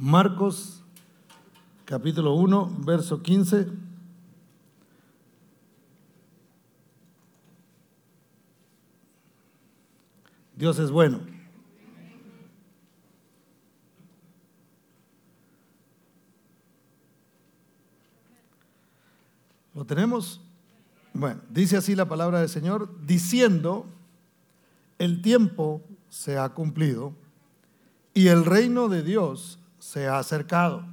Marcos capítulo 1, verso 15. Dios es bueno. ¿Lo tenemos? Bueno, dice así la palabra del Señor, diciendo, el tiempo se ha cumplido y el reino de Dios se ha acercado.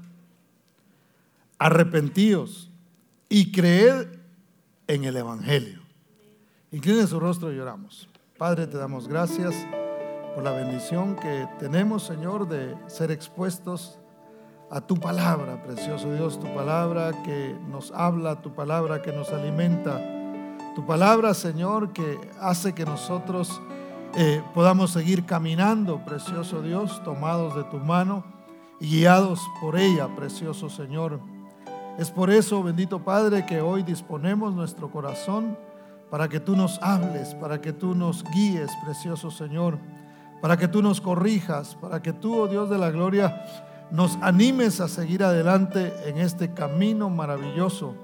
Arrepentíos y creed en el Evangelio. Incline su rostro y lloramos. Padre, te damos gracias por la bendición que tenemos, Señor, de ser expuestos a tu palabra, precioso Dios, tu palabra que nos habla, tu palabra que nos alimenta, tu palabra, Señor, que hace que nosotros eh, podamos seguir caminando, precioso Dios, tomados de tu mano y guiados por ella, precioso Señor. Es por eso, bendito Padre, que hoy disponemos nuestro corazón para que tú nos hables, para que tú nos guíes, precioso Señor, para que tú nos corrijas, para que tú, oh Dios de la gloria, nos animes a seguir adelante en este camino maravilloso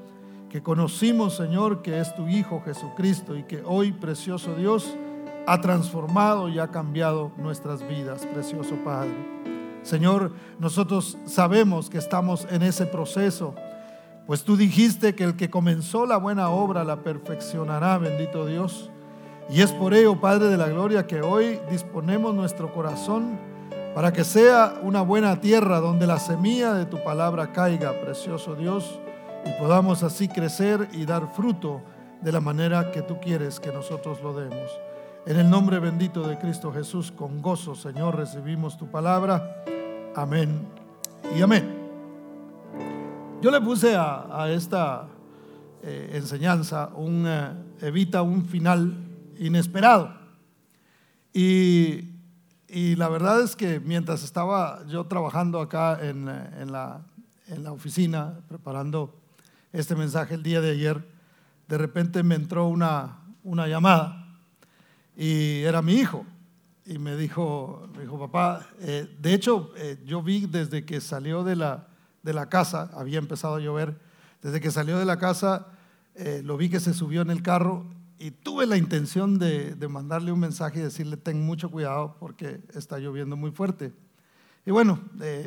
que conocimos, Señor, que es tu Hijo Jesucristo y que hoy, precioso Dios, ha transformado y ha cambiado nuestras vidas, precioso Padre. Señor, nosotros sabemos que estamos en ese proceso, pues tú dijiste que el que comenzó la buena obra la perfeccionará, bendito Dios. Y es por ello, Padre de la Gloria, que hoy disponemos nuestro corazón para que sea una buena tierra donde la semilla de tu palabra caiga, precioso Dios, y podamos así crecer y dar fruto de la manera que tú quieres que nosotros lo demos. En el nombre bendito de Cristo Jesús, con gozo, Señor, recibimos tu palabra. Amén y amén. Yo le puse a, esta eh, enseñanza un eh, evita un final inesperado. Y, la verdad es que mientras estaba yo trabajando acá en, la, en la oficina, preparando este mensaje el día de ayer, de repente me entró una, una llamada y era mi hijo. Y me dijo, me dijo papá, eh, de hecho, eh, yo vi desde que salió de la, de la casa, había empezado a llover, desde que salió de la casa, eh, lo vi que se subió en el carro y tuve la intención de, de, mandarle un mensaje y decirle, ten mucho cuidado porque está lloviendo muy fuerte. Y bueno,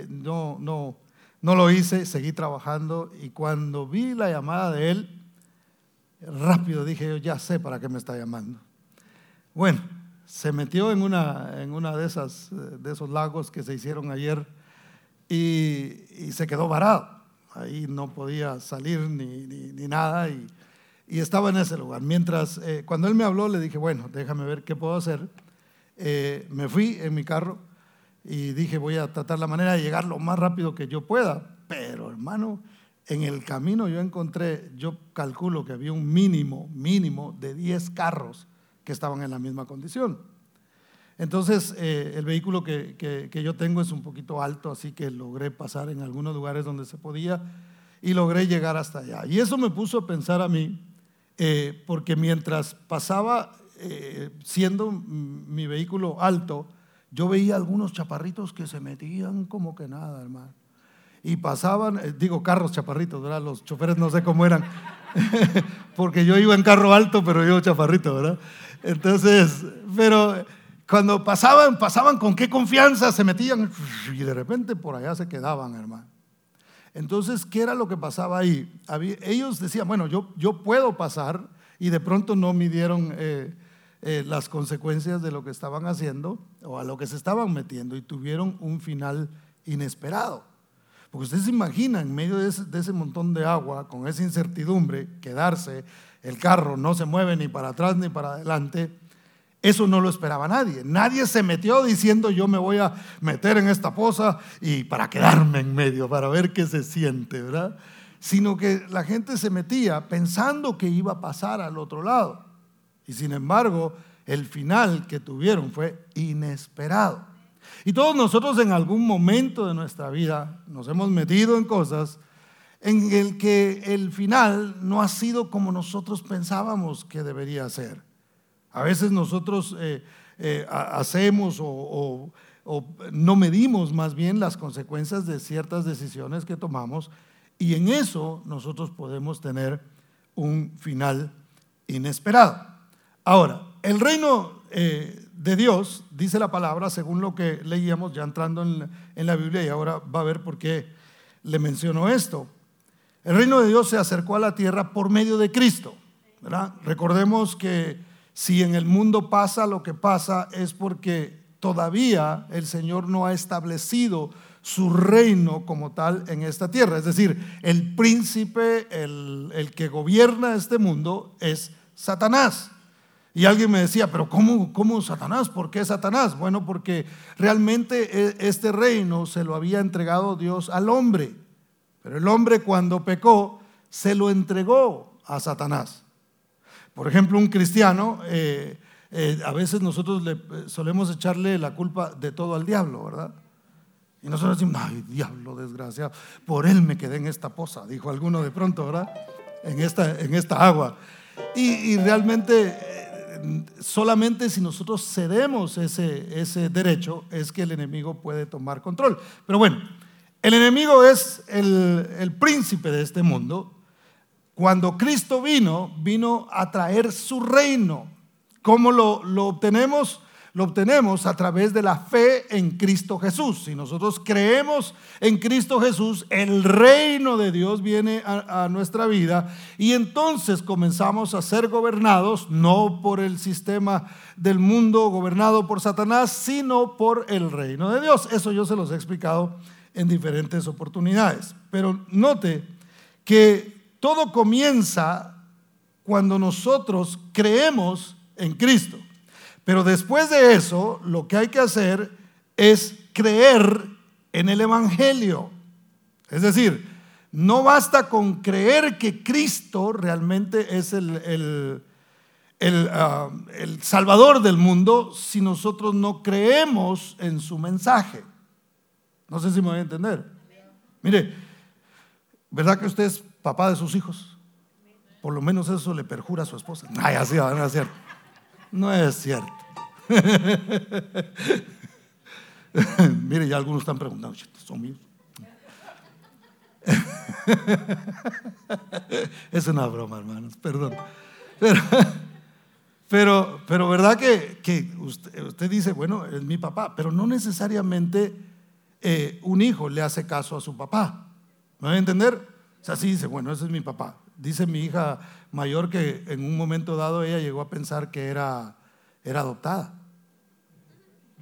no, no, no lo hice, seguí trabajando y cuando vi la llamada de él, rápido dije yo, ya sé para qué me está llamando. Bueno, se metió en una, en una de, esas, de esos lagos que se hicieron ayer y, se quedó varado. Ahí no podía salir ni, ni, nada y, y, estaba en ese lugar. Mientras, eh, cuando él me habló, le dije, bueno, déjame ver qué puedo hacer. Eh, me fui en mi carro y dije, voy a tratar la manera de llegar lo más rápido que yo pueda. Pero, hermano, en el camino yo encontré, yo calculo que había un mínimo, mínimo de 10 carros que estaban en la misma condición. Entonces, eh, el vehículo que, yo tengo es un poquito alto, así que logré pasar en algunos lugares donde se podía y logré llegar hasta allá. Y eso me puso a pensar a mí, eh, porque mientras pasaba eh, siendo mi vehículo alto, yo veía algunos chaparritos que se metían como que nada, hermano. Y pasaban, digo carros chaparritos, ¿verdad? Los choferes no sé cómo eran, porque yo iba en carro alto, pero yo chaparrito, ¿verdad? Entonces, pero cuando pasaban, pasaban con qué confianza, se metían y de repente por allá se quedaban, hermano. Entonces, ¿qué era lo que pasaba ahí? ellos decían, bueno, yo, yo puedo pasar y de pronto no midieron eh, eh, las consecuencias de lo que estaban haciendo o a lo que se estaban metiendo y tuvieron un final inesperado. Porque ustedes se imaginan, en medio de ese, de ese montón de agua, con esa incertidumbre, quedarse el carro no se mueve ni para atrás ni para adelante, eso no lo esperaba nadie. Nadie se metió diciendo yo me voy a meter en esta poza y para quedarme en medio, para ver qué se siente, ¿verdad? Sino que la gente se metía pensando que iba a pasar al otro lado. Y sin embargo, el final que tuvieron fue inesperado. Y todos nosotros en algún momento de nuestra vida nos hemos metido en cosas en el que el final no ha sido como nosotros pensábamos que debería ser. A veces nosotros eh, eh, hacemos o, o no medimos más bien las consecuencias de ciertas decisiones que tomamos y en eso nosotros podemos tener un final inesperado. Ahora, el reino eh, de Dios, dice la palabra, según lo que leíamos ya entrando en, la Biblia, y ahora va a ver por qué le menciono esto. El reino de Dios se acercó a la tierra por medio de Cristo. ¿verdad? Recordemos que si en el mundo pasa lo que pasa es porque todavía el Señor no ha establecido su reino como tal en esta tierra. Es decir, el príncipe, el que gobierna este mundo es Satanás. Y alguien me decía, pero ¿cómo, ¿cómo Satanás? ¿Por qué Satanás? Bueno, porque realmente e, este reino se lo había entregado Dios al hombre. Pero el hombre cuando pecó se lo entregó a Satanás. Por ejemplo, un cristiano, eh, eh, a veces nosotros le, eh, solemos echarle la culpa de todo al diablo, ¿verdad? Y nosotros decimos, ay, diablo desgraciado, por él me quedé en esta poza, dijo alguno de pronto, ¿verdad? En esta, en esta agua. Y, realmente solamente si nosotros cedemos ese, ese derecho es que el enemigo puede tomar control. Pero bueno, el enemigo es el, el príncipe de este mundo. Cuando Cristo vino, vino a traer su reino. ¿Cómo lo, lo obtenemos? Lo obtenemos a través de la fe en Cristo Jesús. Si nosotros creemos en Cristo Jesús, el reino de Dios viene a, nuestra vida y entonces comenzamos a ser gobernados no por el sistema del mundo gobernado por Satanás, sino por el reino de Dios. Eso yo se los he explicado en diferentes oportunidades. Pero note que todo comienza cuando nosotros creemos en Cristo. Pero después de eso, lo que hay que hacer es creer en el Evangelio. Es decir, no basta con creer que Cristo realmente es el, el, ah, el, Salvador del mundo si nosotros no creemos en su mensaje. No sé si me voy a entender. Mire, ¿verdad que usted es papá de sus hijos? Por lo menos eso le perjura a su esposa. Ay, así va a ser. No es cierto. Mire, ya algunos están preguntando, ¿son míos? es una broma, hermanos, perdón. Pero, pero, ¿verdad que, usted, dice, bueno, es mi papá, pero no necesariamente eh, un hijo le hace caso a su papá? ¿Me va a entender? O sea, sí dice, bueno, ese es mi papá. Dice mi hija mayor que en un momento dado ella llegó a pensar que era era adoptada.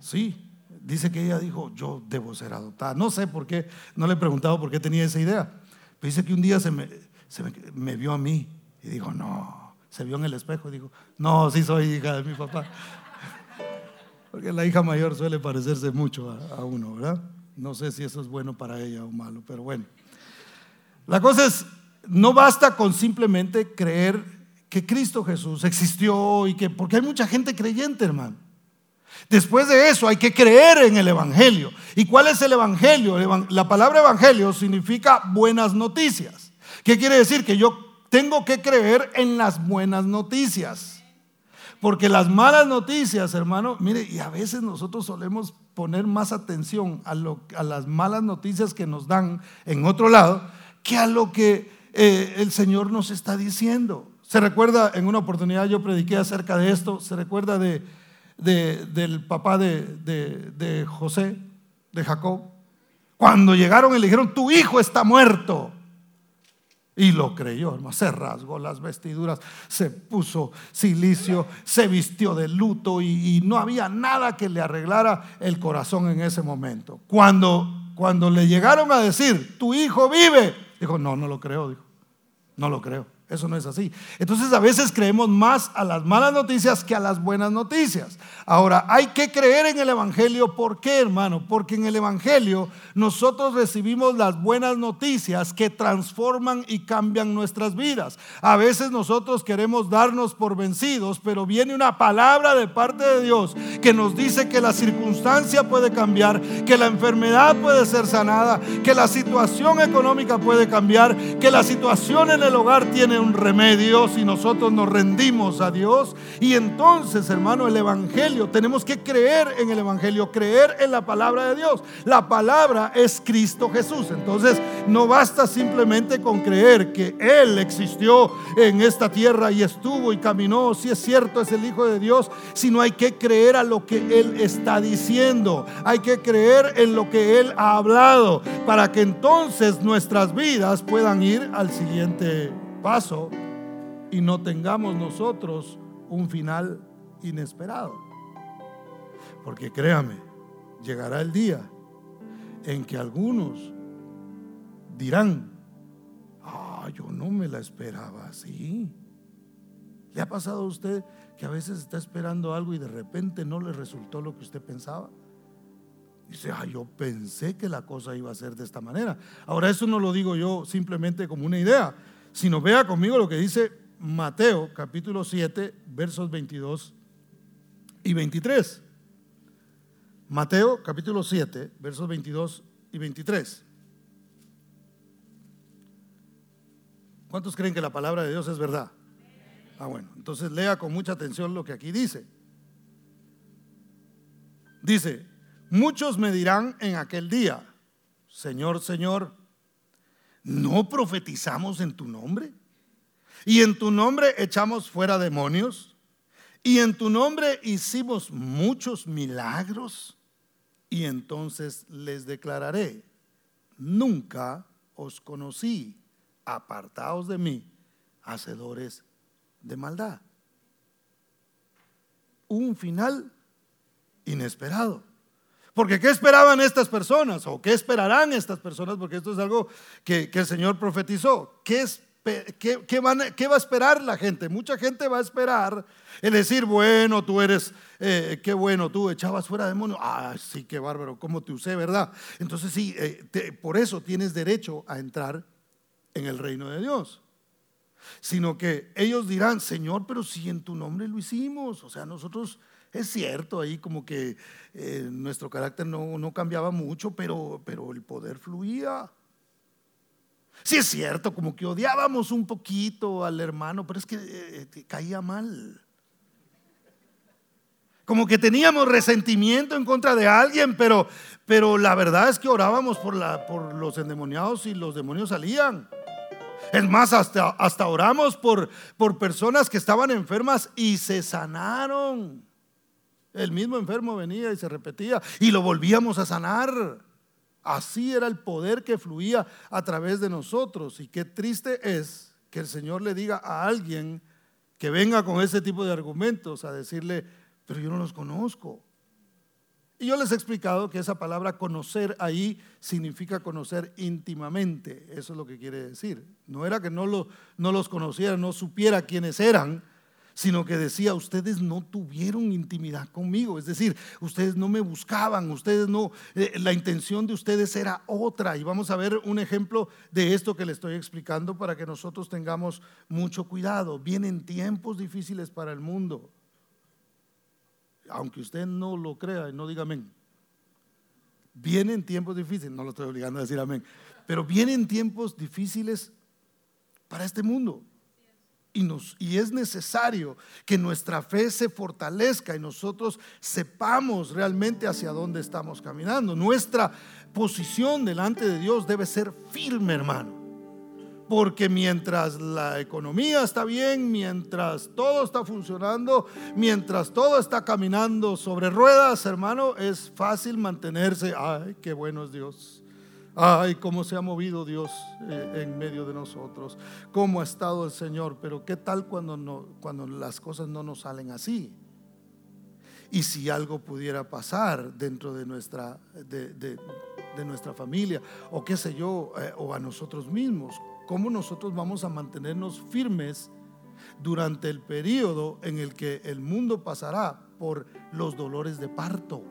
Sí, dice que ella dijo, yo debo ser adoptada. No sé por qué, no le he preguntado por qué tenía esa idea. Pero dice que un día se me, vio a mí y dijo, no, se vio en el espejo y dijo, no, sí soy hija de mi papá. Porque la hija mayor suele parecerse mucho a uno, ¿verdad? No sé si eso es bueno para ella o malo, pero bueno. La cosa es, no basta con simplemente creer que Cristo Jesús existió y que, porque hay mucha gente creyente, hermano. Después de eso hay que creer en el Evangelio. ¿Y cuál es el Evangelio? La palabra Evangelio significa buenas noticias. ¿Qué quiere decir? Que yo tengo que creer en las buenas noticias. Porque las malas noticias, hermano, mire, y a veces nosotros solemos poner más atención a, lo, a las malas noticias que nos dan en otro lado que a lo que eh, el Señor nos está diciendo. Se recuerda, en una oportunidad yo prediqué acerca de esto, se recuerda de, del papá de, de, José, de Jacob. Cuando llegaron y le dijeron, tu hijo está muerto. Y lo creyó, hermano. Se rasgó las vestiduras, se puso silicio, se vistió de luto y, y, no había nada que le arreglara el corazón en ese momento. Cuando, cuando le llegaron a decir, tu hijo vive, dijo, no, no lo creo, dijo, no lo creo. Eso no es así. Entonces a veces creemos más a las malas noticias que a las buenas noticias. Ahora, hay que creer en el Evangelio. ¿Por qué, hermano? Porque en el Evangelio nosotros recibimos las buenas noticias que transforman y cambian nuestras vidas. A veces nosotros queremos darnos por vencidos, pero viene una palabra de parte de Dios que nos dice que la circunstancia puede cambiar, que la enfermedad puede ser sanada, que la situación económica puede cambiar, que la situación en el hogar tiene un remedio si nosotros nos rendimos a Dios. Y entonces, hermano, el Evangelio, tenemos que creer en el Evangelio, creer en la palabra de Dios. La palabra es Cristo Jesús. Entonces, no basta simplemente con creer que Él existió en esta tierra y estuvo y caminó, si es cierto, es el Hijo de Dios, sino hay que creer a lo que Él está diciendo. Hay que creer en lo que Él ha hablado para que entonces nuestras vidas puedan ir al siguiente paso y no tengamos nosotros un final inesperado. Porque créame, llegará el día en que algunos dirán, ah, yo no me la esperaba así. ¿Le ha pasado a usted que a veces está esperando algo y de repente no le resultó lo que usted pensaba? Dice, ah, yo pensé que la cosa iba a ser de esta manera. Ahora, eso no lo digo yo simplemente como una idea, sino vea conmigo lo que dice Mateo capítulo 7, versos 22 y 23. Mateo capítulo 7, versos 22 y 23. ¿Cuántos creen que la palabra de Dios es verdad? Ah, bueno, entonces lea con mucha atención lo que aquí dice. Dice, Muchos me dirán en aquel día, Señor, Señor, ¿no profetizamos en tu nombre? Y en tu nombre echamos fuera demonios. Y en tu nombre hicimos muchos milagros. Y entonces les declararé, nunca os conocí, apartaos de mí, hacedores de maldad. Un final inesperado. Porque ¿qué esperaban estas personas? ¿O qué esperarán estas personas? Porque esto es algo que, el Señor profetizó. ¿Qué, qué, va a esperar la gente? Mucha gente va a esperar el decir, bueno, tú eres, eh, qué bueno, tú echabas fuera demonios. Ah, sí, qué bárbaro, cómo te usé, ¿verdad? Entonces sí, eh, por eso tienes derecho a entrar en el reino de Dios. Sino que ellos dirán, Señor, pero si en tu nombre lo hicimos. O sea, nosotros es cierto, ahí como que eh, nuestro carácter no, cambiaba mucho, pero, pero el poder fluía. Sí es cierto, como que odiábamos un poquito al hermano, pero es que eh, caía mal. Como que teníamos resentimiento en contra de alguien, pero, pero la verdad es que orábamos por, la, por los endemoniados y los demonios salían. Es más, hasta, hasta oramos por, por personas que estaban enfermas y se sanaron. El mismo enfermo venía y se repetía y lo volvíamos a sanar. Así era el poder que fluía a través de nosotros. Y qué triste es que el Señor le diga a alguien que venga con ese tipo de argumentos a decirle, pero yo no los conozco. Y yo les he explicado que esa palabra conocer ahí significa conocer íntimamente. Eso es lo que quiere decir. No era que no, lo, no los conociera, no supiera quiénes eran, sino que decía, ustedes no tuvieron intimidad conmigo, es decir, ustedes no me buscaban, ustedes no, eh, la intención de ustedes era otra. Y vamos a ver un ejemplo de esto que le estoy explicando para que nosotros tengamos mucho cuidado. Vienen tiempos difíciles para el mundo, aunque usted no lo crea y no diga amén. Vienen tiempos difíciles, no lo estoy obligando a decir amén, pero vienen tiempos difíciles para este mundo. Y, es necesario que nuestra fe se fortalezca y nosotros sepamos realmente hacia dónde estamos caminando. Nuestra posición delante de Dios debe ser firme, hermano. Porque mientras la economía está bien, mientras todo está funcionando, mientras todo está caminando sobre ruedas, hermano, es fácil mantenerse. Ay, qué bueno es Dios. Ay, cómo se ha movido Dios eh, en medio de nosotros, cómo ha estado el Señor, pero ¿qué tal cuando, no, cuando las cosas no nos salen así? Y si algo pudiera pasar dentro de nuestra, de, nuestra familia, o qué sé yo, eh, o a nosotros mismos, ¿cómo nosotros vamos a mantenernos firmes durante el periodo en el que el mundo pasará por los dolores de parto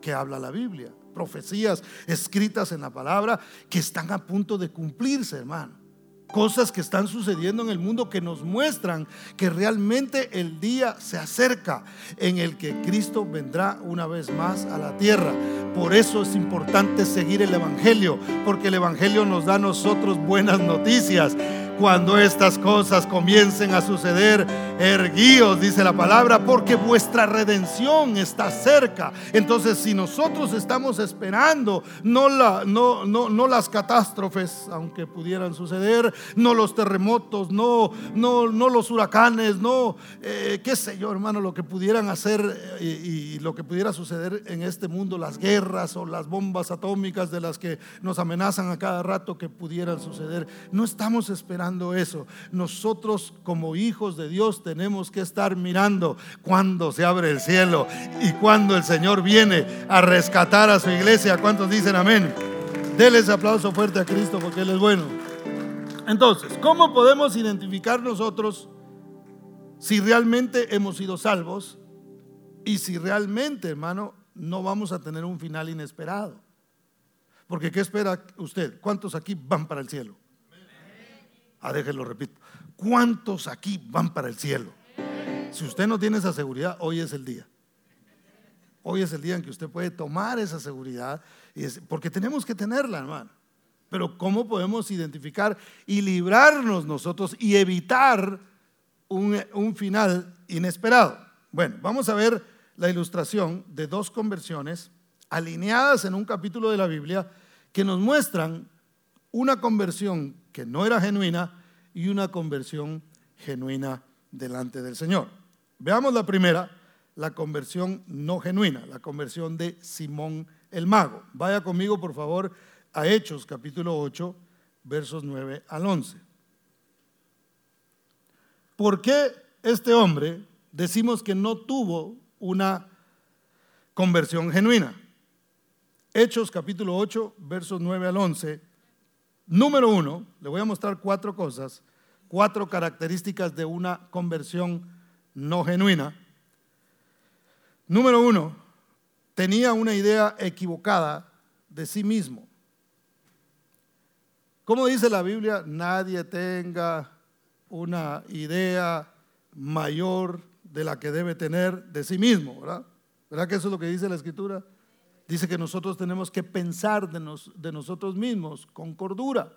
que habla la Biblia? Profecías escritas en la palabra que están a punto de cumplirse, hermano. Cosas que están sucediendo en el mundo que nos muestran que realmente el día se acerca en el que Cristo vendrá una vez más a la tierra. Por eso es importante seguir el Evangelio, porque el Evangelio nos da a nosotros buenas noticias cuando estas cosas comiencen a suceder, erguíos, dice la palabra, porque vuestra redención está cerca. Entonces, si nosotros estamos esperando, no, la, no, no, no las catástrofes, aunque pudieran suceder, no los terremotos, no, los huracanes, no, eh, qué sé yo, hermano, lo que pudieran hacer eh, y lo que pudiera suceder en este mundo, las guerras o las bombas atómicas de las que nos amenazan a cada rato que pudieran suceder. No estamos esperando eso. Nosotros como hijos de Dios tenemos que estar mirando cuando se abre el cielo y cuando el Señor viene a rescatar a su iglesia. ¿Cuántos dicen amén? Deles aplauso fuerte a Cristo porque Él es bueno. Entonces, ¿cómo podemos identificar nosotros si realmente hemos sido salvos y si realmente, hermano, no vamos a tener un final inesperado? Porque ¿qué espera usted? ¿Cuántos aquí van para el cielo? Ah, déjenlo, repito. ¿Cuántos aquí van para el cielo? Si usted no tiene esa seguridad, hoy es el día. Hoy es el día en que usted puede tomar esa seguridad, porque tenemos que tenerla, hermano. Pero ¿cómo podemos identificar y librarnos nosotros y evitar un final inesperado? Bueno, vamos a ver la ilustración de dos conversiones alineadas en un capítulo de la Biblia que nos muestran una conversión que no era genuina y una conversión genuina delante del Señor. Veamos la primera, la conversión no genuina, la conversión de Simón el mago. Vaya conmigo, por favor, a Hechos capítulo 8, versos 9 al 11. ¿Por qué este hombre decimos que no tuvo una conversión genuina? Hechos capítulo 8, versos 9 al 11. Número uno, le voy a mostrar cuatro cosas, cuatro características de una conversión no genuina. Número uno, tenía una idea equivocada de sí mismo. Como dice la Biblia, nadie tenga una idea mayor de la que debe tener de sí mismo, ¿verdad? ¿Verdad que eso es lo que dice la Escritura? Dice que nosotros tenemos que pensar de, nosotros mismos con cordura.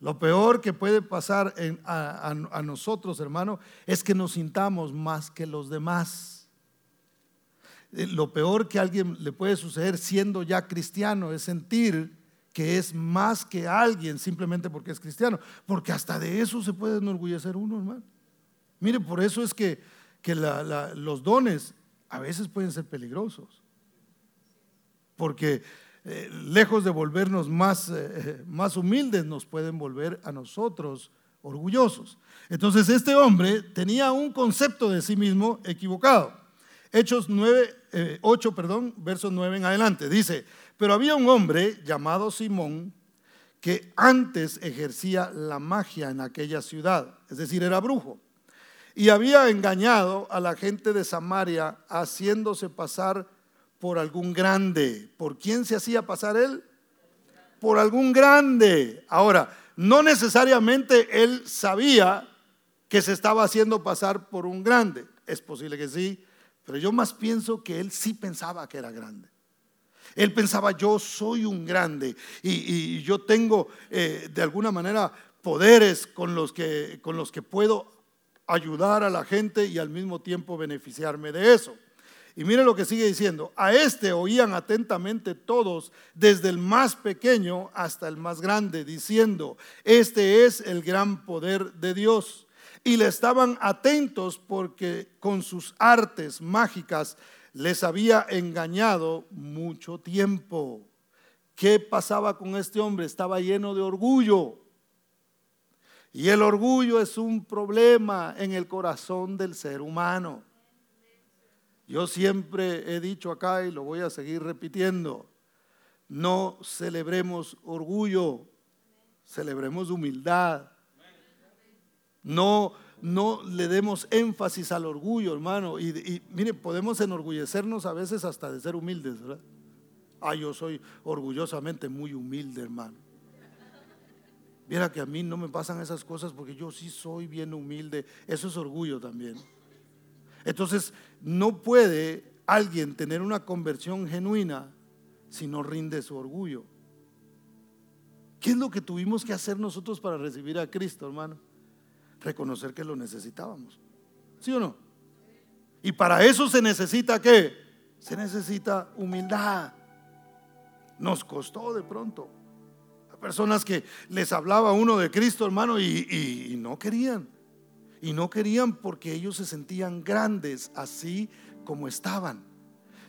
Lo peor que puede pasar a, nosotros, hermano, es que nos sintamos más que los demás. Eh, lo peor que a alguien le puede suceder siendo ya cristiano es sentir que es más que alguien simplemente porque es cristiano. Porque hasta de eso se puede enorgullecer uno, hermano. Mire, por eso es que, los dones a veces pueden ser peligrosos porque eh, lejos de volvernos más, eh, más humildes, nos pueden volver a nosotros orgullosos. Entonces este hombre tenía un concepto de sí mismo equivocado. Hechos 9, 8, eh, perdón, versos 9 en adelante. Dice, pero había un hombre llamado Simón que antes ejercía la magia en aquella ciudad, es decir, era brujo, y había engañado a la gente de Samaria haciéndose pasar por algún grande. ¿Por quién se hacía pasar él? Por algún grande. Ahora, no necesariamente él sabía que se estaba haciendo pasar por un grande. Es posible que sí, pero yo más pienso que él sí pensaba que era grande. Él pensaba, yo soy un grande y, yo tengo eh, de alguna manera poderes con los, que, con los que puedo ayudar a la gente y al mismo tiempo beneficiarme de eso. Y mire lo que sigue diciendo, a este oían atentamente todos, desde el más pequeño hasta el más grande, diciendo, este es el gran poder de Dios. Y le estaban atentos porque con sus artes mágicas les había engañado mucho tiempo. ¿Qué pasaba con este hombre? Estaba lleno de orgullo. Y el orgullo es un problema en el corazón del ser humano. Yo siempre he dicho acá y lo voy a seguir repitiendo, no celebremos orgullo, celebremos humildad. No, no le demos énfasis al orgullo, hermano. Y, mire, podemos enorgullecernos a veces hasta de ser humildes, ¿verdad? Ah, yo soy orgullosamente muy humilde, hermano. Viera que a mí no me pasan esas cosas porque yo sí soy bien humilde. Eso es orgullo también. Entonces, no puede alguien tener una conversión genuina si no rinde su orgullo. ¿Qué es lo que tuvimos que hacer nosotros para recibir a Cristo, hermano? Reconocer que lo necesitábamos. ¿Sí o no? Y para eso se necesita qué? Se necesita humildad. Nos costó de pronto. A personas que les hablaba uno de Cristo, hermano, y no querían. Y no querían porque ellos se sentían grandes así como estaban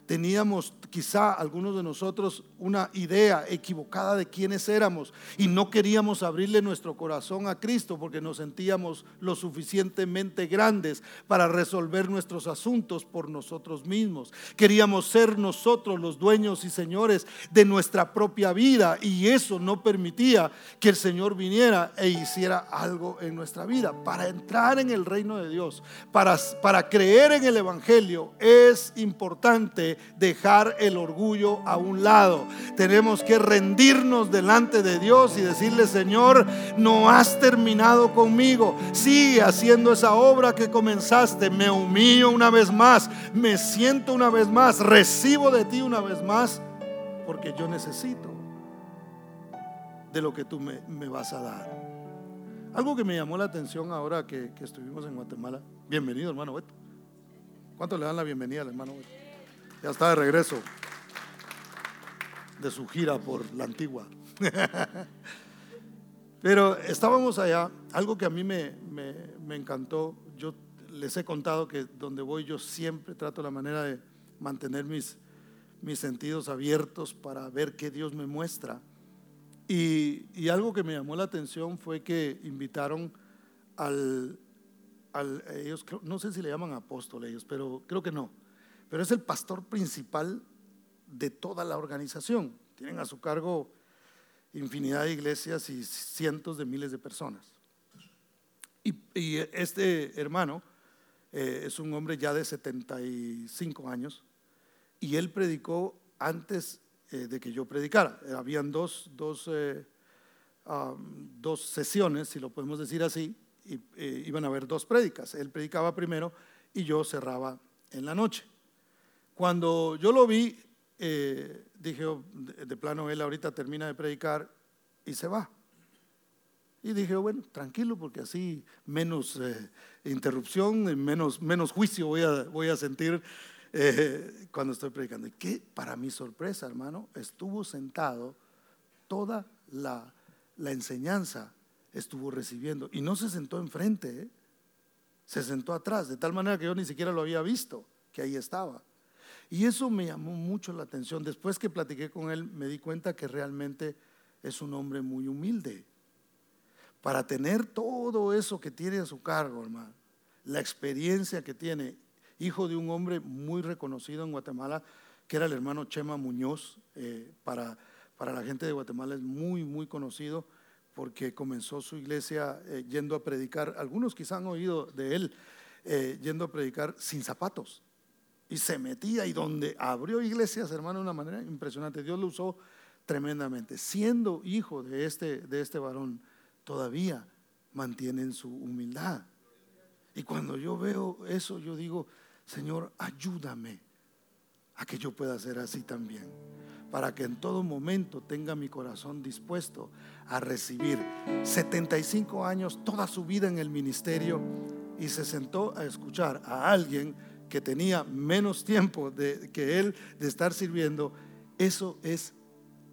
teníamos quizá algunos de nosotros una idea equivocada de quiénes éramos y no queríamos abrirle nuestro corazón a Cristo porque nos sentíamos lo suficientemente grandes para resolver nuestros asuntos por nosotros mismos. Queríamos ser nosotros los dueños y señores de nuestra propia vida y eso no permitía que el Señor viniera e hiciera algo en nuestra vida. Para entrar en el reino de Dios, para, para creer en el Evangelio, es importante dejar el orgullo a un lado. Tenemos que rendirnos delante de Dios y decirle, Señor, no has terminado conmigo. Sigue haciendo esa obra que comenzaste. Me humillo una vez más. Me siento una vez más. Recibo de ti una vez más. Porque yo necesito de lo que tú me, vas a dar. Algo que me llamó la atención ahora que, estuvimos en Guatemala. Bienvenido, hermano Beto. ¿Cuánto le dan la bienvenida al hermano? Ya está de regreso de su gira por la antigua. Pero estábamos allá, algo que a mí me, me, encantó, yo les he contado que donde voy yo siempre trato la manera de mantener mis, mis sentidos abiertos para ver qué Dios me muestra. Y, y, algo que me llamó la atención fue que invitaron al, al ellos, no sé si le llaman apóstol ellos, pero creo que no, pero es el pastor principal de toda la organización. Tienen a su cargo infinidad de iglesias y cientos de miles de personas. Y, este hermano eh, es un hombre ya de 75 años y él predicó antes eh, de que yo predicara. Habían dos, dos, eh, dos sesiones, si lo podemos decir así, y iban a haber dos prédicas. Él predicaba primero y yo cerraba en la noche. Cuando yo lo vi, eh, dije, oh, de, plano, él ahorita termina de predicar y se va. Y dije, bueno, tranquilo, porque así menos eh, interrupción, menos, menos juicio voy a, voy a sentir eh, cuando estoy predicando. Y que para mi sorpresa, hermano, estuvo sentado toda la, la enseñanza, estuvo recibiendo. Y no se sentó enfrente, se sentó atrás, de tal manera que yo ni siquiera lo había visto, que ahí estaba. Y eso me llamó mucho la atención. Después que platiqué con él, me di cuenta que realmente es un hombre muy humilde. Para tener todo eso que tiene a su cargo, hermano, la experiencia que tiene, hijo de un hombre muy reconocido en Guatemala, que era el hermano Chema Muñoz, eh, para, para la gente de Guatemala es muy, muy conocido porque comenzó su iglesia eh, yendo a predicar, algunos quizás han oído de él, eh, yendo a predicar sin zapatos y se metía y donde abrió iglesias, hermano, de una manera impresionante. Dios lo usó tremendamente. Siendo hijo de este, de este varón, todavía mantienen su humildad. Y cuando yo veo eso, yo digo, Señor, ayúdame a que yo pueda ser así también. Para que en todo momento tenga mi corazón dispuesto a recibir 75 años, toda su vida en el ministerio, y se sentó a escuchar a alguien que tenía menos tiempo de, que él de estar sirviendo, eso es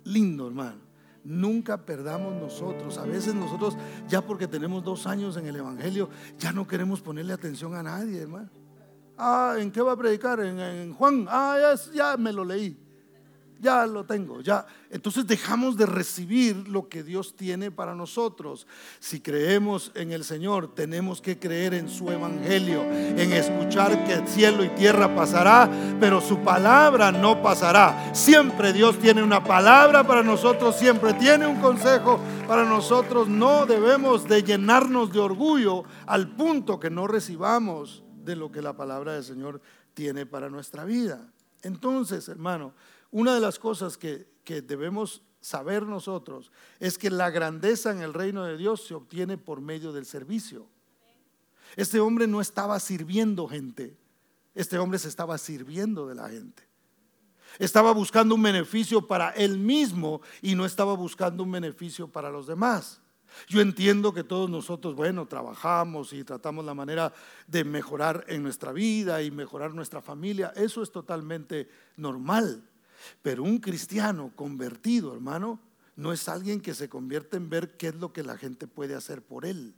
lindo, hermano. Nunca perdamos nosotros. A veces nosotros, ya porque tenemos dos años en el Evangelio, ya no queremos ponerle atención a nadie, hermano. Ah, ¿en qué va a predicar? En, Juan. Ah, ya me lo leí ya lo tengo, ya. Entonces dejamos de recibir lo que Dios tiene para nosotros. Si creemos en el Señor, tenemos que creer en su evangelio, en escuchar que el cielo y tierra pasará, pero su palabra no pasará. Siempre Dios tiene una palabra para nosotros, siempre tiene un consejo para nosotros. No debemos de llenarnos de orgullo al punto que no recibamos de lo que la palabra del Señor tiene para nuestra vida. Entonces, hermano, una de las cosas que, debemos saber nosotros es que la grandeza en el reino de Dios se obtiene por medio del servicio. Este hombre no estaba sirviendo gente, este hombre se estaba sirviendo de la gente. Estaba buscando un beneficio para él mismo y no estaba buscando un beneficio para los demás. Yo entiendo que todos nosotros, bueno, trabajamos y tratamos la manera de mejorar en nuestra vida y mejorar nuestra familia. Eso es totalmente normal. Pero un cristiano convertido, hermano, no es alguien que se convierte en ver qué es lo que la gente puede hacer por él,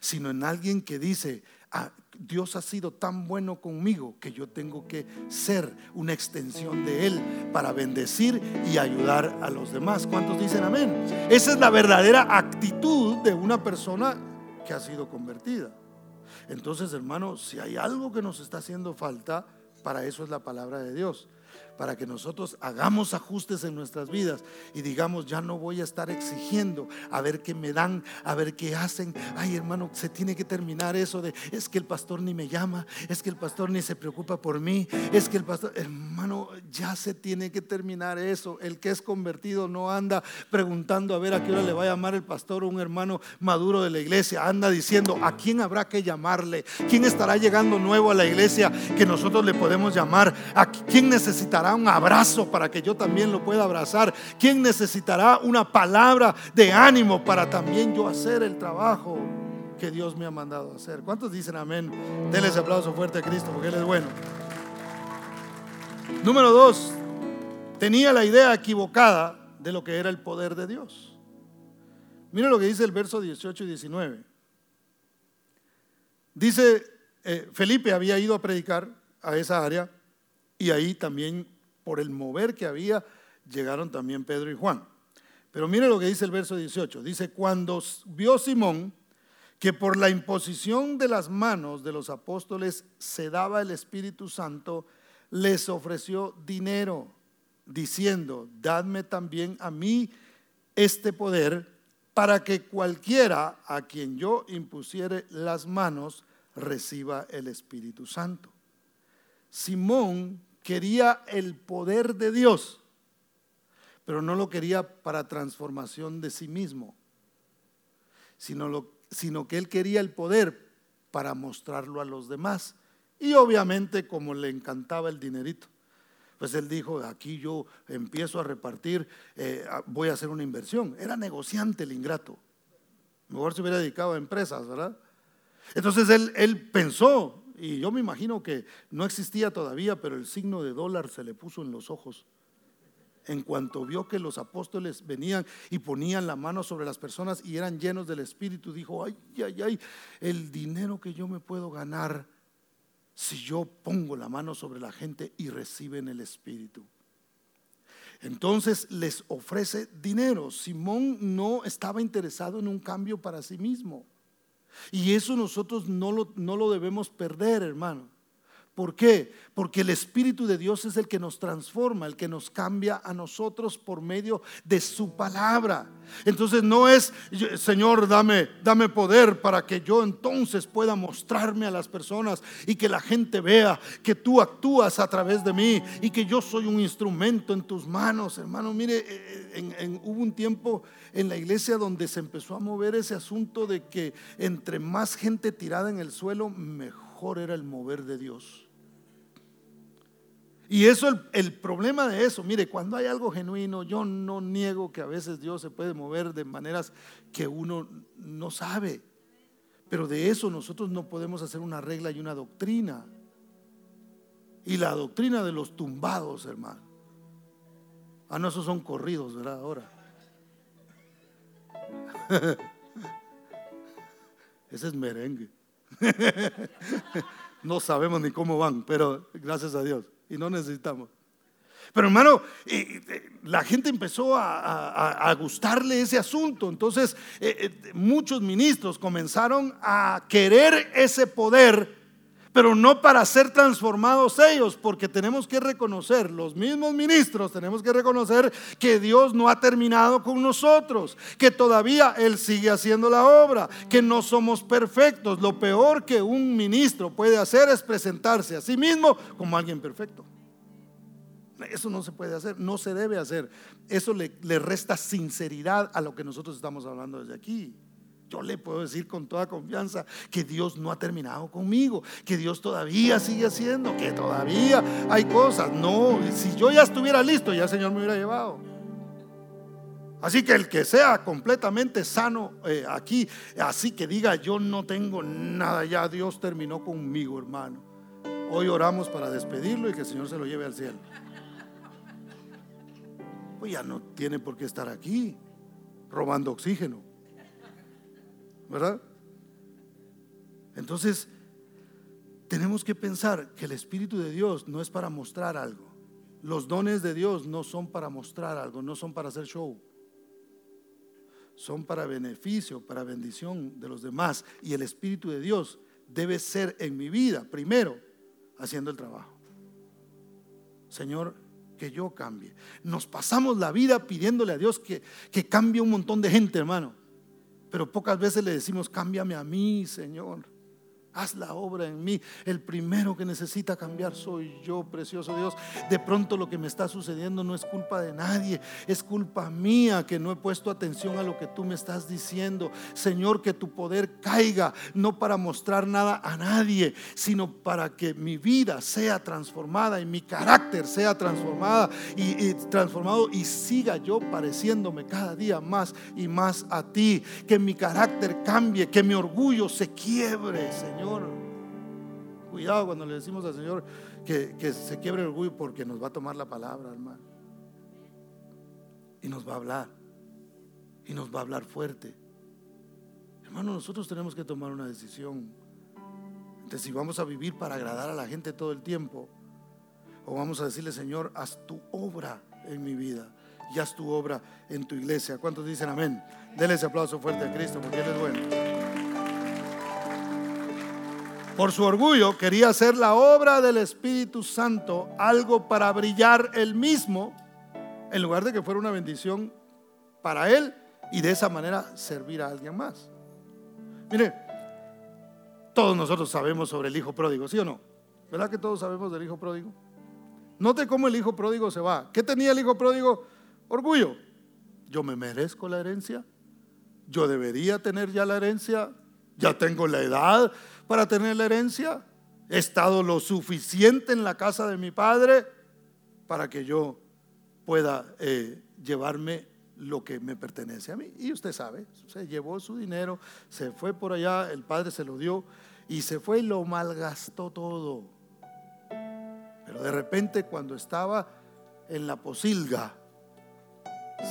sino en alguien que dice, ah, Dios ha sido tan bueno conmigo que yo tengo que ser una extensión de Él para bendecir y ayudar a los demás. ¿Cuántos dicen amén? Esa es la verdadera actitud de una persona que ha sido convertida. Entonces, hermano, si hay algo que nos está haciendo falta, para eso es la palabra de Dios para que nosotros hagamos ajustes en nuestras vidas y digamos, ya no voy a estar exigiendo a ver qué me dan, a ver qué hacen. Ay, hermano, se tiene que terminar eso de, es que el pastor ni me llama, es que el pastor ni se preocupa por mí, es que el pastor, hermano, ya se tiene que terminar eso. El que es convertido no anda preguntando a ver a qué hora le va a llamar el pastor o un hermano maduro de la iglesia, anda diciendo, ¿a quién habrá que llamarle? ¿Quién estará llegando nuevo a la iglesia que nosotros le podemos llamar? ¿A quién necesitará? Un abrazo para que yo también lo pueda abrazar? ¿Quién necesitará una palabra de ánimo para también yo hacer el trabajo que Dios me ha mandado hacer? ¿Cuántos dicen amén? Denle ese aplauso fuerte a Cristo porque Él es bueno. Número dos, tenía la idea equivocada de lo que era el poder de Dios. Mira lo que dice el verso 18 y 19. Dice, eh, Felipe había ido a predicar a esa área y ahí también por el mover que había, llegaron también Pedro y Juan. Pero mire lo que dice el verso 18. Dice, cuando vio Simón que por la imposición de las manos de los apóstoles se daba el Espíritu Santo, les ofreció dinero, diciendo, dadme también a mí este poder para que cualquiera a quien yo impusiere las manos reciba el Espíritu Santo. Simón quería el poder de Dios, pero no lo quería para transformación de sí mismo, sino, que él quería el poder para mostrarlo a los demás. Y obviamente como le encantaba el dinerito, pues él dijo, aquí yo empiezo a repartir, eh, voy a hacer una inversión. Era negociante el ingrato. Mejor se hubiera dedicado a empresas, ¿verdad? Entonces él pensó, y yo me imagino que no existía todavía, pero el signo de dólar se le puso en los ojos. En cuanto vio que los apóstoles venían y ponían la mano sobre las personas y eran llenos del Espíritu, dijo, ay, ay, ay, el dinero que yo me puedo ganar si yo pongo la mano sobre la gente y reciben el Espíritu. Entonces les ofrece dinero. Simón no estaba interesado en un cambio para sí mismo. Y eso nosotros no lo, no lo debemos perder, hermano. ¿Por qué? Porque el Espíritu de Dios es el que nos transforma, el que nos cambia a nosotros por medio de su palabra. Entonces no es, Señor, dame, dame poder para que yo entonces pueda mostrarme a las personas y que la gente vea que tú actúas a través de mí y que yo soy un instrumento en tus manos. Hermano, mire, eh, en, hubo un tiempo en la iglesia donde se empezó a mover ese asunto de que entre más gente tirada en el suelo, mejor era el mover de Dios. Y eso, el, el, problema de eso, mire, cuando hay algo genuino, yo no niego que a veces Dios se puede mover de maneras que uno no sabe. Pero de eso nosotros no podemos hacer una regla y una doctrina. Y la doctrina de los tumbados, hermano. Ah, no, esos son corridos, ¿verdad? Ahora. Ese es merengue. No sabemos ni cómo van, pero gracias a Dios y no necesitamos. Pero hermano, la gente empezó a, gustarle ese asunto. Entonces, eh, eh, muchos ministros comenzaron a querer ese poder pero no para ser transformados ellos, porque tenemos que reconocer, los mismos ministros tenemos que reconocer que Dios no ha terminado con nosotros, que todavía Él sigue haciendo la obra, que no somos perfectos. Lo peor que un ministro puede hacer es presentarse a sí mismo como alguien perfecto. Eso no se puede hacer, no se debe hacer. Eso le, le resta sinceridad a lo que nosotros estamos hablando desde aquí. Yo le puedo decir con toda confianza que Dios no ha terminado conmigo, que Dios todavía sigue haciendo, que todavía hay cosas. No, si yo ya estuviera listo, ya el Señor me hubiera llevado. Así que el que sea completamente sano eh, aquí, así que diga, yo no tengo nada, ya Dios terminó conmigo, hermano. Hoy oramos para despedirlo y que el Señor se lo lleve al cielo. Pues ya no tiene por qué estar aquí robando oxígeno. ¿Verdad? Entonces, tenemos que pensar que el Espíritu de Dios no es para mostrar algo. Los dones de Dios no son para mostrar algo, no son para hacer show son para beneficio, para bendición de los demás. Y el Espíritu de Dios debe ser en mi vida, primero, haciendo el trabajo. Señor, que yo cambie. Nos pasamos la vida pidiéndole a Dios que, que cambie un montón de gente, hermano. Pero pocas veces le decimos, cámbiame a mí, Señor haz la obra en mí. El primero que necesita cambiar soy yo, precioso Dios. De pronto lo que me está sucediendo no es culpa de nadie, es culpa mía que no he puesto atención a lo que tú me estás diciendo. Señor, que tu poder caiga, no para mostrar nada a nadie, sino para que mi vida sea transformada y mi carácter sea transformada y, transformado y siga yo pareciéndome cada día más y más a ti. Que mi carácter cambie, que mi orgullo se quiebre, Señor Cuidado cuando le decimos al Señor que, se quiebre el orgullo porque nos va a tomar la palabra, hermano. Y nos va a hablar. Y nos va a hablar fuerte. Hermano, nosotros tenemos que tomar una decisión. Entonces, si vamos a vivir para agradar a la gente todo el tiempo, o vamos a decirle, Señor, haz tu obra en mi vida y haz tu obra en tu iglesia. ¿Cuántos dicen amén? Denle ese aplauso fuerte a Cristo porque Él es bueno por su orgullo, quería hacer la obra del Espíritu Santo, algo para brillar él mismo, en lugar de que fuera una bendición para él y de esa manera servir a alguien más. Mire, todos nosotros sabemos sobre el hijo pródigo, ¿sí o no? ¿Verdad que todos sabemos del hijo pródigo? Note cómo el hijo pródigo se va. ¿Qué tenía el hijo pródigo? Orgullo. Yo me merezco la herencia. Yo debería tener ya la herencia. Ya tengo la edad para tener la herencia. He estado lo suficiente en la casa de mi padre para que yo pueda eh, llevarme lo que me pertenece a mí. Y usted sabe, se llevó su dinero, se fue por allá, el padre se lo dio y se fue y lo malgastó todo. Pero de repente cuando estaba en la posilga,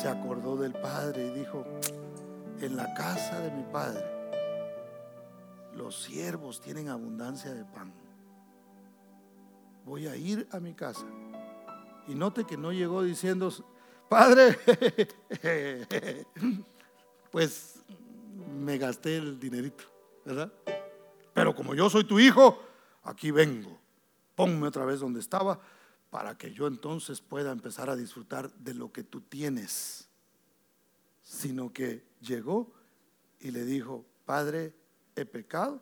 se acordó del padre y dijo, en la casa de mi padre los siervos tienen abundancia de pan. Voy a ir a mi casa. Y note que no llegó diciendo, Padre, pues me gasté el dinerito, ¿verdad? Pero como yo soy tu hijo, aquí vengo. Ponme otra vez donde estaba para que yo entonces pueda empezar a disfrutar de lo que tú tienes. Sino que llegó y le dijo, Padre, he pecado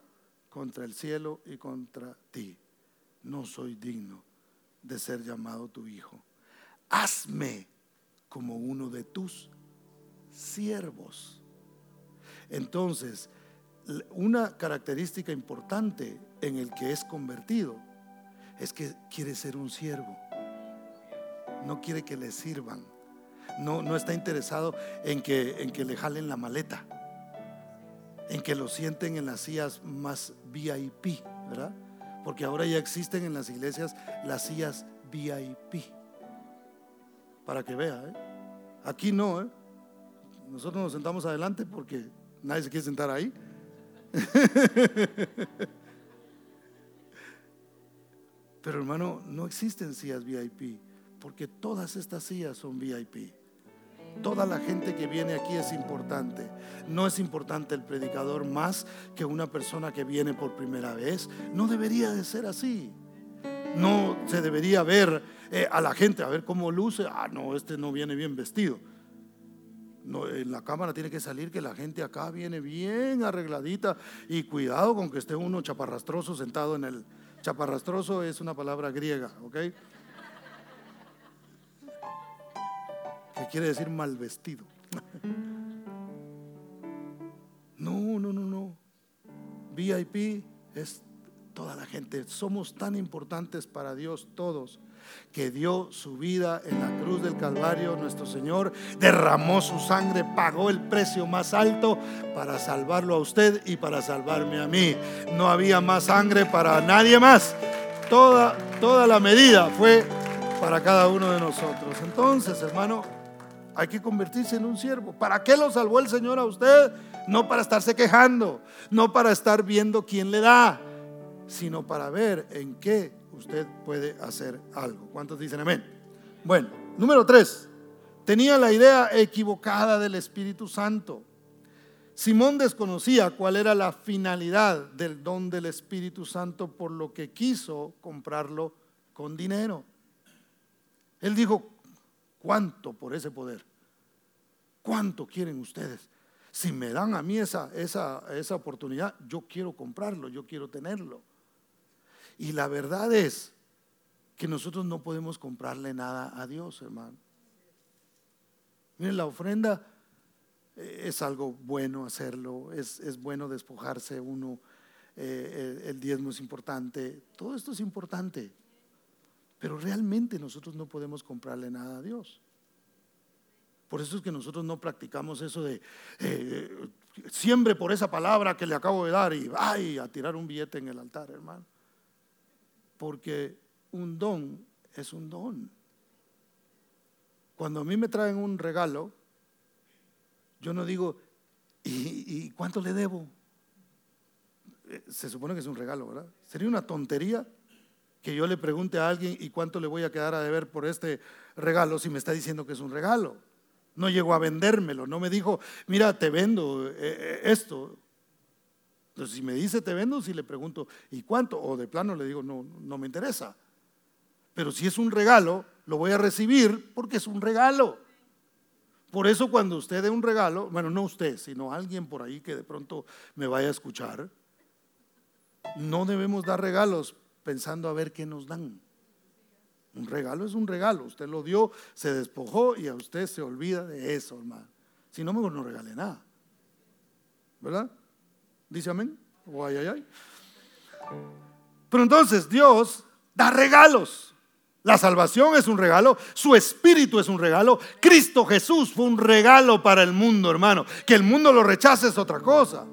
contra el cielo y contra ti. No soy digno de ser llamado tu hijo. Hazme como uno de tus siervos. Entonces, una característica importante en el que es convertido es que quiere ser un siervo. No quiere que le sirvan. No, no está interesado en que, en que le jalen la maleta en que lo sienten en las sillas más VIP, ¿verdad? Porque ahora ya existen en las iglesias las sillas VIP. Para que vea, ¿eh? Aquí no, ¿eh? Nosotros nos sentamos adelante porque nadie se quiere sentar ahí. Pero hermano, no existen sillas VIP, porque todas estas sillas son VIP. Toda la gente que viene aquí es importante. No es importante el predicador más que una persona que viene por primera vez. No debería de ser así. No se debería ver eh, a la gente, a ver cómo luce. Ah, no, este no viene bien vestido. No, en la cámara tiene que salir que la gente acá viene bien arregladita y cuidado con que esté uno chaparrastroso sentado en el... Chaparrastroso es una palabra griega, ¿ok? Que quiere decir mal vestido. No, VIP es toda la gente. Somos tan importantes para Dios todos que dio su vida en la cruz del Calvario, nuestro Señor derramó su sangre, pagó el precio más alto para salvarlo a usted y para salvarme a mí. No había más sangre para nadie más. Toda, toda la medida fue para cada uno de nosotros. Entonces, hermano, hay que convertirse en un siervo. ¿Para qué lo salvó el Señor a usted? No para estarse quejando, no para estar viendo quién le da, sino para ver en qué usted puede hacer algo. ¿Cuántos dicen amén? Bueno, número tres, tenía la idea equivocada del Espíritu Santo. Simón desconocía cuál era la finalidad del don del Espíritu Santo, por lo que quiso comprarlo con dinero. Él dijo, ¿cuánto por ese poder? ¿Cuánto quieren ustedes? Si me dan a mí esa, esa, esa oportunidad, yo quiero comprarlo, yo quiero tenerlo. Y la verdad es que nosotros no podemos comprarle nada a Dios, hermano. Miren, la ofrenda eh, es algo bueno hacerlo, es, bueno despojarse uno, eh, el diezmo es importante, todo esto es importante, pero realmente nosotros no podemos comprarle nada a Dios. Por eso es que nosotros no practicamos eso de eh, siembre por esa palabra que le acabo de dar y ay, a tirar un billete en el altar, hermano porque un don es un don. Cuando a mí me traen un regalo, yo no digo, ¿y, cuánto le debo? Eh, se supone que es un regalo, ¿verdad? Sería una tontería que yo le pregunte a alguien, ¿y cuánto le voy a quedar a deber por este regalo si me está diciendo que es un regalo? No llegó a vendérmelo, no me dijo, mira, te vendo eh, eh, esto. Entonces, si me dice te vendo, si le pregunto, ¿y cuánto? O de plano le digo, no, no me interesa. Pero si es un regalo, lo voy a recibir porque es un regalo. Por eso cuando usted dé un regalo, bueno, no usted, sino alguien por ahí que de pronto me vaya a escuchar, no debemos dar regalos pensando a ver qué nos dan. Un regalo es un regalo. Usted lo dio, se despojó y a usted se olvida de eso, hermano. Si no, mejor no regale nada. ¿Verdad? Dice amén. O. Pero entonces Dios da regalos. La salvación es un regalo, su espíritu es un regalo, Cristo Jesús fue un regalo para el mundo, hermano. Que el mundo lo rechace es otra cosa.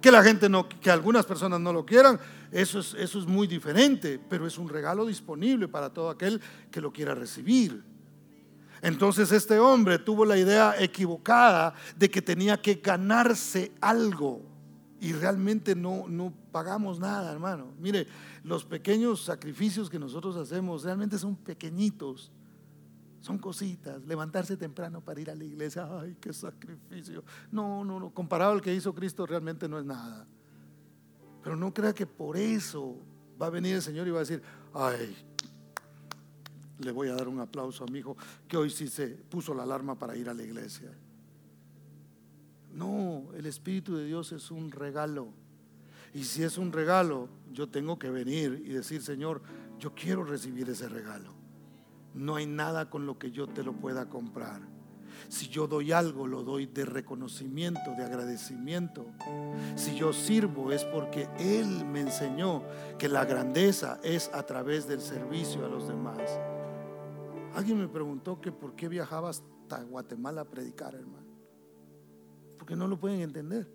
Que la gente no, que algunas personas no lo quieran, eso es, eso es muy diferente, pero es un regalo disponible para todo aquel que lo quiera recibir. Entonces este hombre tuvo la idea equivocada de que tenía que ganarse algo y realmente no, no pagamos nada, hermano. Mire, los pequeños sacrificios que nosotros hacemos realmente son pequeñitos. Son cositas, levantarse temprano para ir a la iglesia, ay, qué sacrificio. No, no, no, comparado al que hizo Cristo realmente no es nada. Pero no crea que por eso va a venir el Señor y va a decir, ay, le voy a dar un aplauso a mi hijo que hoy sí se puso la alarma para ir a la iglesia. No, el Espíritu de Dios es un regalo. Y si es un regalo, yo tengo que venir y decir, Señor, yo quiero recibir ese regalo. No hay nada con lo que yo te lo pueda comprar. Si yo doy algo, lo doy de reconocimiento, de agradecimiento. Si yo sirvo es porque Él me enseñó que la grandeza es a través del servicio a los demás. Alguien me preguntó que por qué viajaba hasta Guatemala a predicar, hermano porque no lo pueden entender.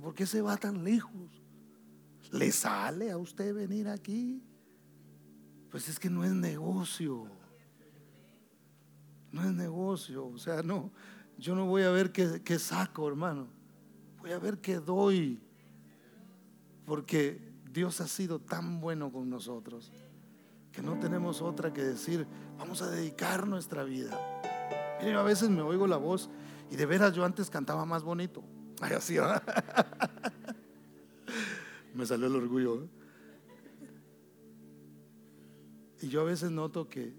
¿por qué se va tan lejos? ¿Le sale a usted venir aquí? Pues es que no es negocio. No es negocio. O sea, no, yo no voy a ver qué, saco, hermano. Voy a ver qué doy. Porque Dios ha sido tan bueno con nosotros que no tenemos otra que decir, vamos a dedicar nuestra vida. Miren, a veces me oigo la voz y de veras yo antes cantaba más bonito. Ay, así, Me salió el orgullo. ¿eh? Y yo a veces noto que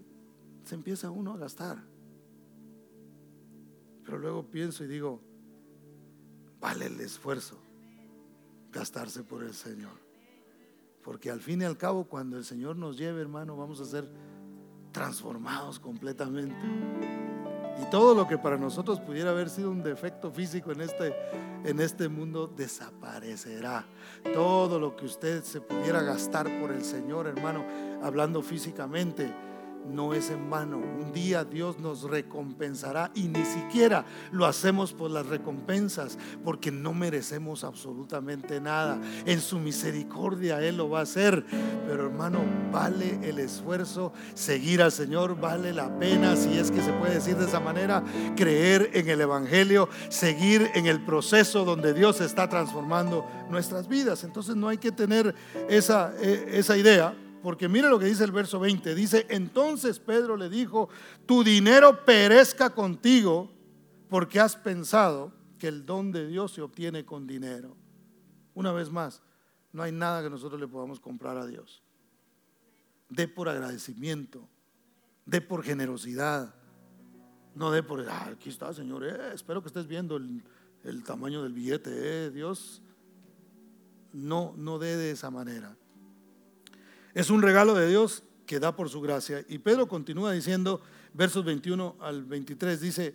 se empieza uno a gastar. Pero luego pienso y digo, vale el esfuerzo gastarse por el Señor. Porque al fin y al cabo, cuando el Señor nos lleve, hermano, vamos a ser transformados completamente. Y todo lo que para nosotros pudiera haber sido un defecto físico en este, en este mundo desaparecerá. Todo lo que usted se pudiera gastar por el Señor, hermano, hablando físicamente, no es en vano. Un día Dios nos recompensará y ni siquiera lo hacemos por las recompensas, porque no merecemos absolutamente nada. En su misericordia Él lo va a hacer. Pero hermano, vale el esfuerzo seguir al Señor, vale la pena, si es que se puede decir de esa manera, creer en el Evangelio, seguir en el proceso donde Dios está transformando nuestras vidas. Entonces no hay que tener esa, eh, esa idea porque mire lo que dice el verso 20. Dice, entonces Pedro le dijo, tu dinero perezca contigo porque has pensado que el don de Dios se obtiene con dinero. Una vez más, no hay nada que nosotros le podamos comprar a Dios. De por agradecimiento, de por generosidad, no de por, ah, aquí está Señor, eh, espero que estés viendo el, el tamaño del billete, eh, Dios. No, no dé de esa manera. Es un regalo de Dios que da por su gracia. Y Pedro continúa diciendo, versos 21 al 23, dice,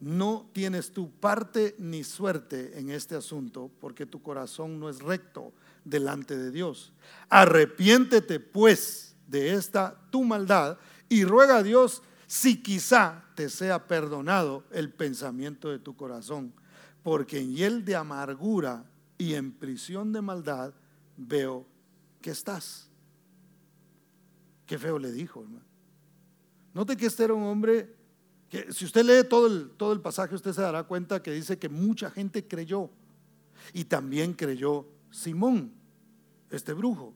no tienes tu parte ni suerte en este asunto, porque tu corazón no es recto delante de Dios. Arrepiéntete pues de esta tu maldad y ruega a Dios si quizá te sea perdonado el pensamiento de tu corazón, porque en hiel de amargura y en prisión de maldad veo que estás. Qué feo le dijo, hermano. Note que este era un hombre que, si usted lee todo el, todo el pasaje, usted se dará cuenta que dice que mucha gente creyó. Y también creyó Simón, este brujo.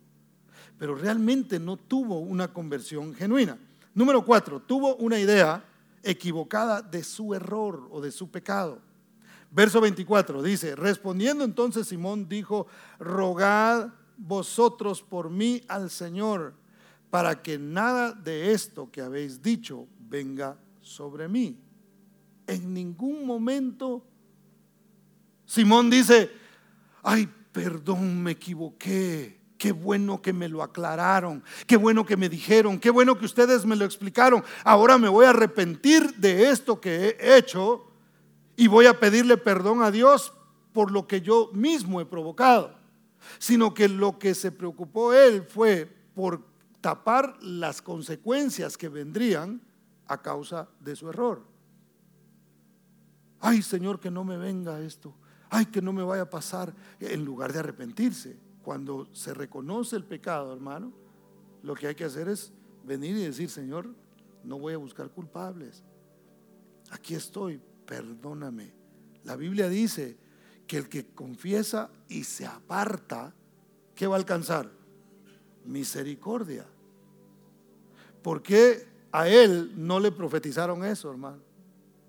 Pero realmente no tuvo una conversión genuina. Número cuatro, tuvo una idea equivocada de su error o de su pecado. Verso 24 dice, respondiendo entonces Simón dijo, rogad vosotros por mí al Señor para que nada de esto que habéis dicho venga sobre mí. En ningún momento Simón dice, ay, perdón, me equivoqué. Qué bueno que me lo aclararon, qué bueno que me dijeron, qué bueno que ustedes me lo explicaron. Ahora me voy a arrepentir de esto que he hecho y voy a pedirle perdón a Dios por lo que yo mismo he provocado. Sino que lo que se preocupó él fue por tapar las consecuencias que vendrían a causa de su error. Ay, Señor, que no me venga esto. Ay, que no me vaya a pasar. En lugar de arrepentirse, cuando se reconoce el pecado, hermano, lo que hay que hacer es venir y decir, Señor, no voy a buscar culpables. Aquí estoy, perdóname. La Biblia dice que el que confiesa y se aparta, ¿qué va a alcanzar? Misericordia. ¿Por qué a él no le profetizaron eso, hermano?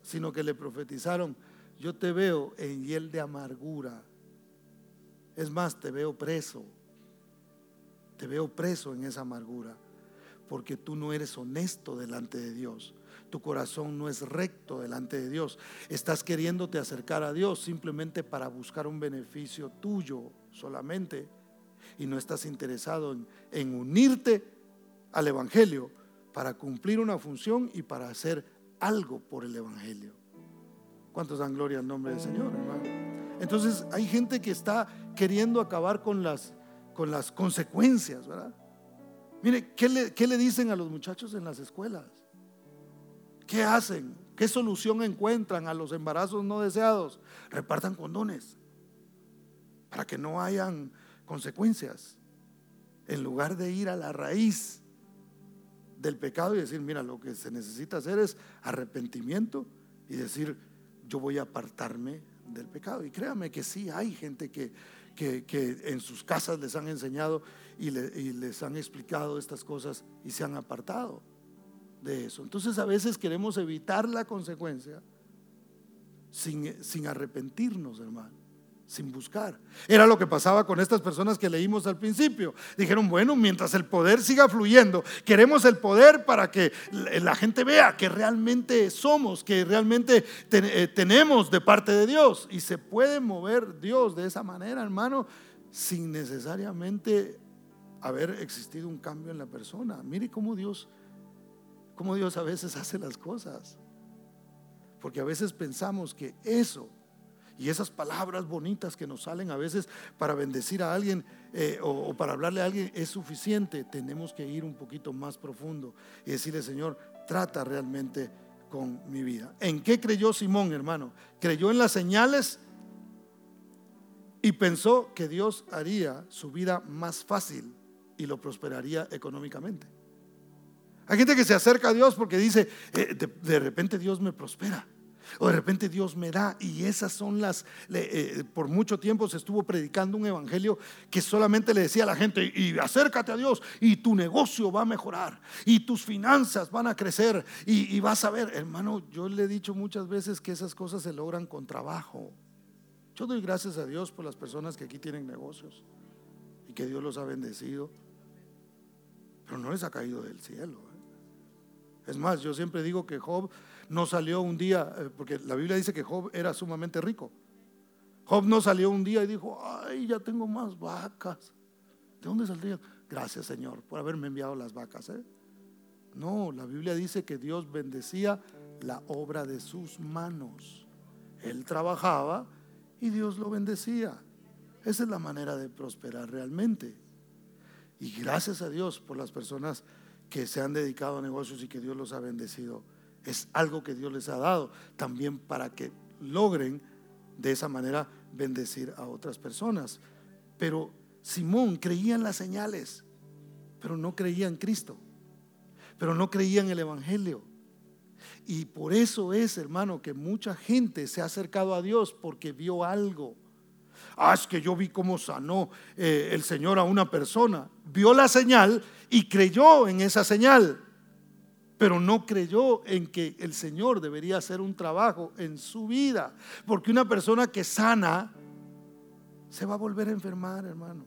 Sino que le profetizaron, yo te veo en hiel de amargura. Es más, te veo preso. Te veo preso en esa amargura. Porque tú no eres honesto delante de Dios. Tu corazón no es recto delante de Dios. Estás queriéndote acercar a Dios simplemente para buscar un beneficio tuyo solamente. Y no estás interesado en, en unirte al Evangelio para cumplir una función y para hacer algo por el Evangelio. ¿Cuántos dan gloria al nombre del Señor, hermano? Entonces hay gente que está queriendo acabar con las, con las consecuencias, ¿verdad? Mire, ¿qué le, ¿qué le dicen a los muchachos en las escuelas? ¿Qué hacen? ¿Qué solución encuentran a los embarazos no deseados? Repartan condones para que no hayan consecuencias. En lugar de ir a la raíz del pecado y decir, mira, lo que se necesita hacer es arrepentimiento y decir, yo voy a apartarme del pecado. Y créame que sí, hay gente que, que, en sus casas les han enseñado y, les han explicado estas cosas y se han apartado de eso. Entonces a veces queremos evitar la consecuencia sin, sin arrepentirnos, hermano sin buscar. Era lo que pasaba con estas personas que leímos al principio. Dijeron, bueno, mientras el poder siga fluyendo, queremos el poder para que la gente vea que realmente somos, que realmente eh, tenemos de parte de Dios. Y se puede mover Dios de esa manera, hermano, sin necesariamente haber existido un cambio en la persona. Mire cómo Dios, cómo Dios a veces hace las cosas. Porque a veces pensamos que eso y esas palabras bonitas que nos salen a veces para bendecir a alguien eh, o, para hablarle a alguien es suficiente. Tenemos que ir un poquito más profundo y decirle, Señor, trata realmente con mi vida. ¿En qué creyó Simón, hermano? Creyó en las señales y pensó que Dios haría su vida más fácil y lo prosperaría económicamente. Hay gente que se acerca a Dios porque dice, eh, de repente Dios me prospera. O de repente Dios me da. Y esas son las, eh, por mucho tiempo se estuvo predicando un evangelio que solamente le decía a la gente, y acércate a Dios y tu negocio va a mejorar y tus finanzas van a crecer y, vas a ver, hermano, yo le he dicho muchas veces que esas cosas se logran con trabajo. Yo doy gracias a Dios por las personas que aquí tienen negocios y que Dios los ha bendecido, pero no les ha caído del cielo. ¿eh? Es más, yo siempre digo que Job no salió un día, eh, porque la Biblia dice que Job era sumamente rico. Job no salió un día y dijo, ay, ya tengo más vacas. ¿De dónde saldría? Gracias Señor por haberme enviado las vacas. ¿eh? No, la Biblia dice que Dios bendecía la obra de sus manos. Él trabajaba y Dios lo bendecía. Esa es la manera de prosperar realmente. Y gracias a Dios por las personas que se han dedicado a negocios y que Dios los ha bendecido es algo que Dios les ha dado también para que logren de esa manera bendecir a otras personas. Pero Simón creía en las señales, pero no creía en Cristo, pero no creía en el Evangelio. Y por eso es, hermano, que mucha gente se ha acercado a Dios porque vio algo. Ah, es que yo vi cómo sanó eh, el Señor a una persona. Vio la señal y creyó en esa señal pero no creyó en que el Señor debería hacer un trabajo en su vida. Porque una persona que sana se va a volver a enfermar, hermano.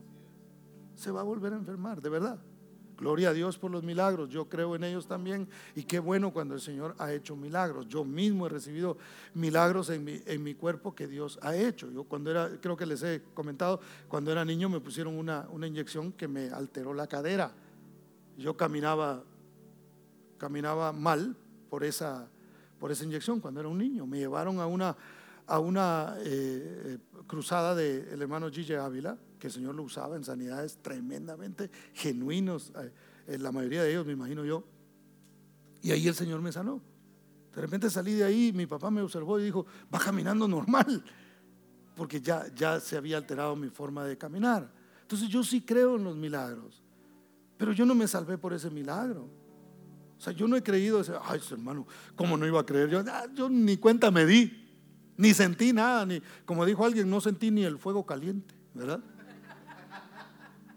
Se va a volver a enfermar, de verdad. Gloria a Dios por los milagros. Yo creo en ellos también. Y qué bueno cuando el Señor ha hecho milagros. Yo mismo he recibido milagros en mi, en mi cuerpo que Dios ha hecho. Yo cuando era, creo que les he comentado, cuando era niño me pusieron una, una inyección que me alteró la cadera. Yo caminaba caminaba mal por esa, por esa inyección cuando era un niño. Me llevaron a una, a una eh, cruzada del hermano Gigi Ávila, que el Señor lo usaba en sanidades tremendamente genuinos, eh, la mayoría de ellos, me imagino yo. Y ahí el Señor me sanó. De repente salí de ahí, mi papá me observó y dijo, va caminando normal, porque ya, ya se había alterado mi forma de caminar. Entonces yo sí creo en los milagros, pero yo no me salvé por ese milagro. O sea, yo no he creído, ese, ay, hermano, ¿cómo no iba a creer? Yo, ah, yo ni cuenta me di, ni sentí nada, ni, como dijo alguien, no sentí ni el fuego caliente, ¿verdad?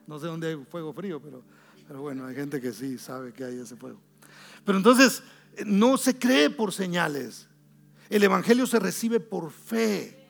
No sé dónde hay fuego frío, pero, pero bueno, hay gente que sí sabe que hay ese fuego. Pero entonces, no se cree por señales. El Evangelio se recibe por fe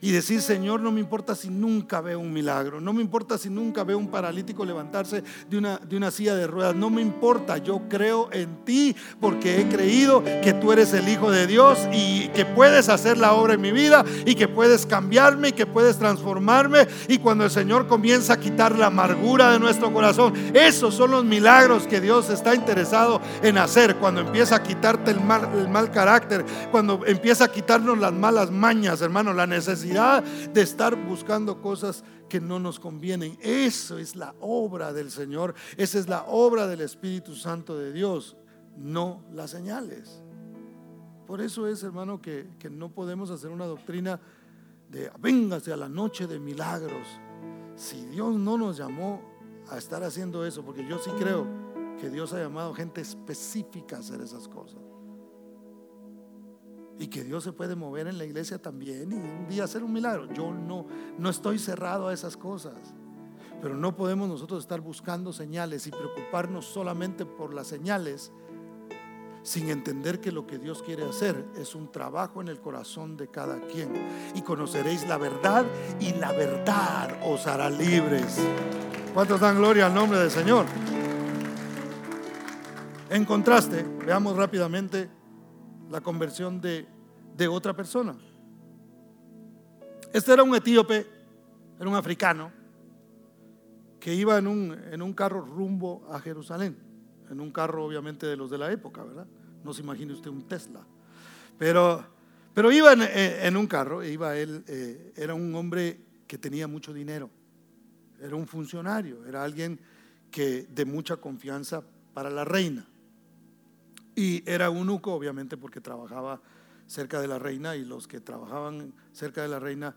y decir, Señor, no me importa si nunca veo un milagro, no me importa si nunca veo un paralítico levantarse de una, de una silla de ruedas, no me importa, yo creo en ti porque he creído que tú eres el Hijo de Dios y que puedes hacer la obra en mi vida y que puedes cambiarme y que puedes transformarme. Y cuando el Señor comienza a quitar la amargura de nuestro corazón, esos son los milagros que Dios está interesado en hacer, cuando empieza a quitarte el mal, el mal carácter, cuando empieza a quitarnos las malas mañas, hermano, la necesidad de estar buscando cosas que no nos convienen. Eso es la obra del Señor, esa es la obra del Espíritu Santo de Dios, no las señales. Por eso es, hermano, que, que no podemos hacer una doctrina de véngase a la noche de milagros. Si Dios no nos llamó a estar haciendo eso, porque yo sí creo que Dios ha llamado gente específica a hacer esas cosas y que Dios se puede mover en la iglesia también y un día hacer un milagro. Yo no, no estoy cerrado a esas cosas. Pero no podemos nosotros estar buscando señales y preocuparnos solamente por las señales sin entender que lo que Dios quiere hacer es un trabajo en el corazón de cada quien. Y conoceréis la verdad y la verdad os hará libres. ¿Cuántos dan gloria al nombre del Señor? En contraste, veamos rápidamente la conversión de, otra persona. Este era un etíope, era un africano, que iba en un, en un carro rumbo a Jerusalén, en un carro obviamente de los de la época, ¿verdad? No se imagine usted un Tesla. Pero Pero iba en, un carro, iba él, eh, era un hombre que tenía mucho dinero, era un funcionario, era alguien que de mucha confianza para la reina. Y era eunuco, obviamente, porque trabajaba cerca de la reina y los que trabajaban cerca de la reina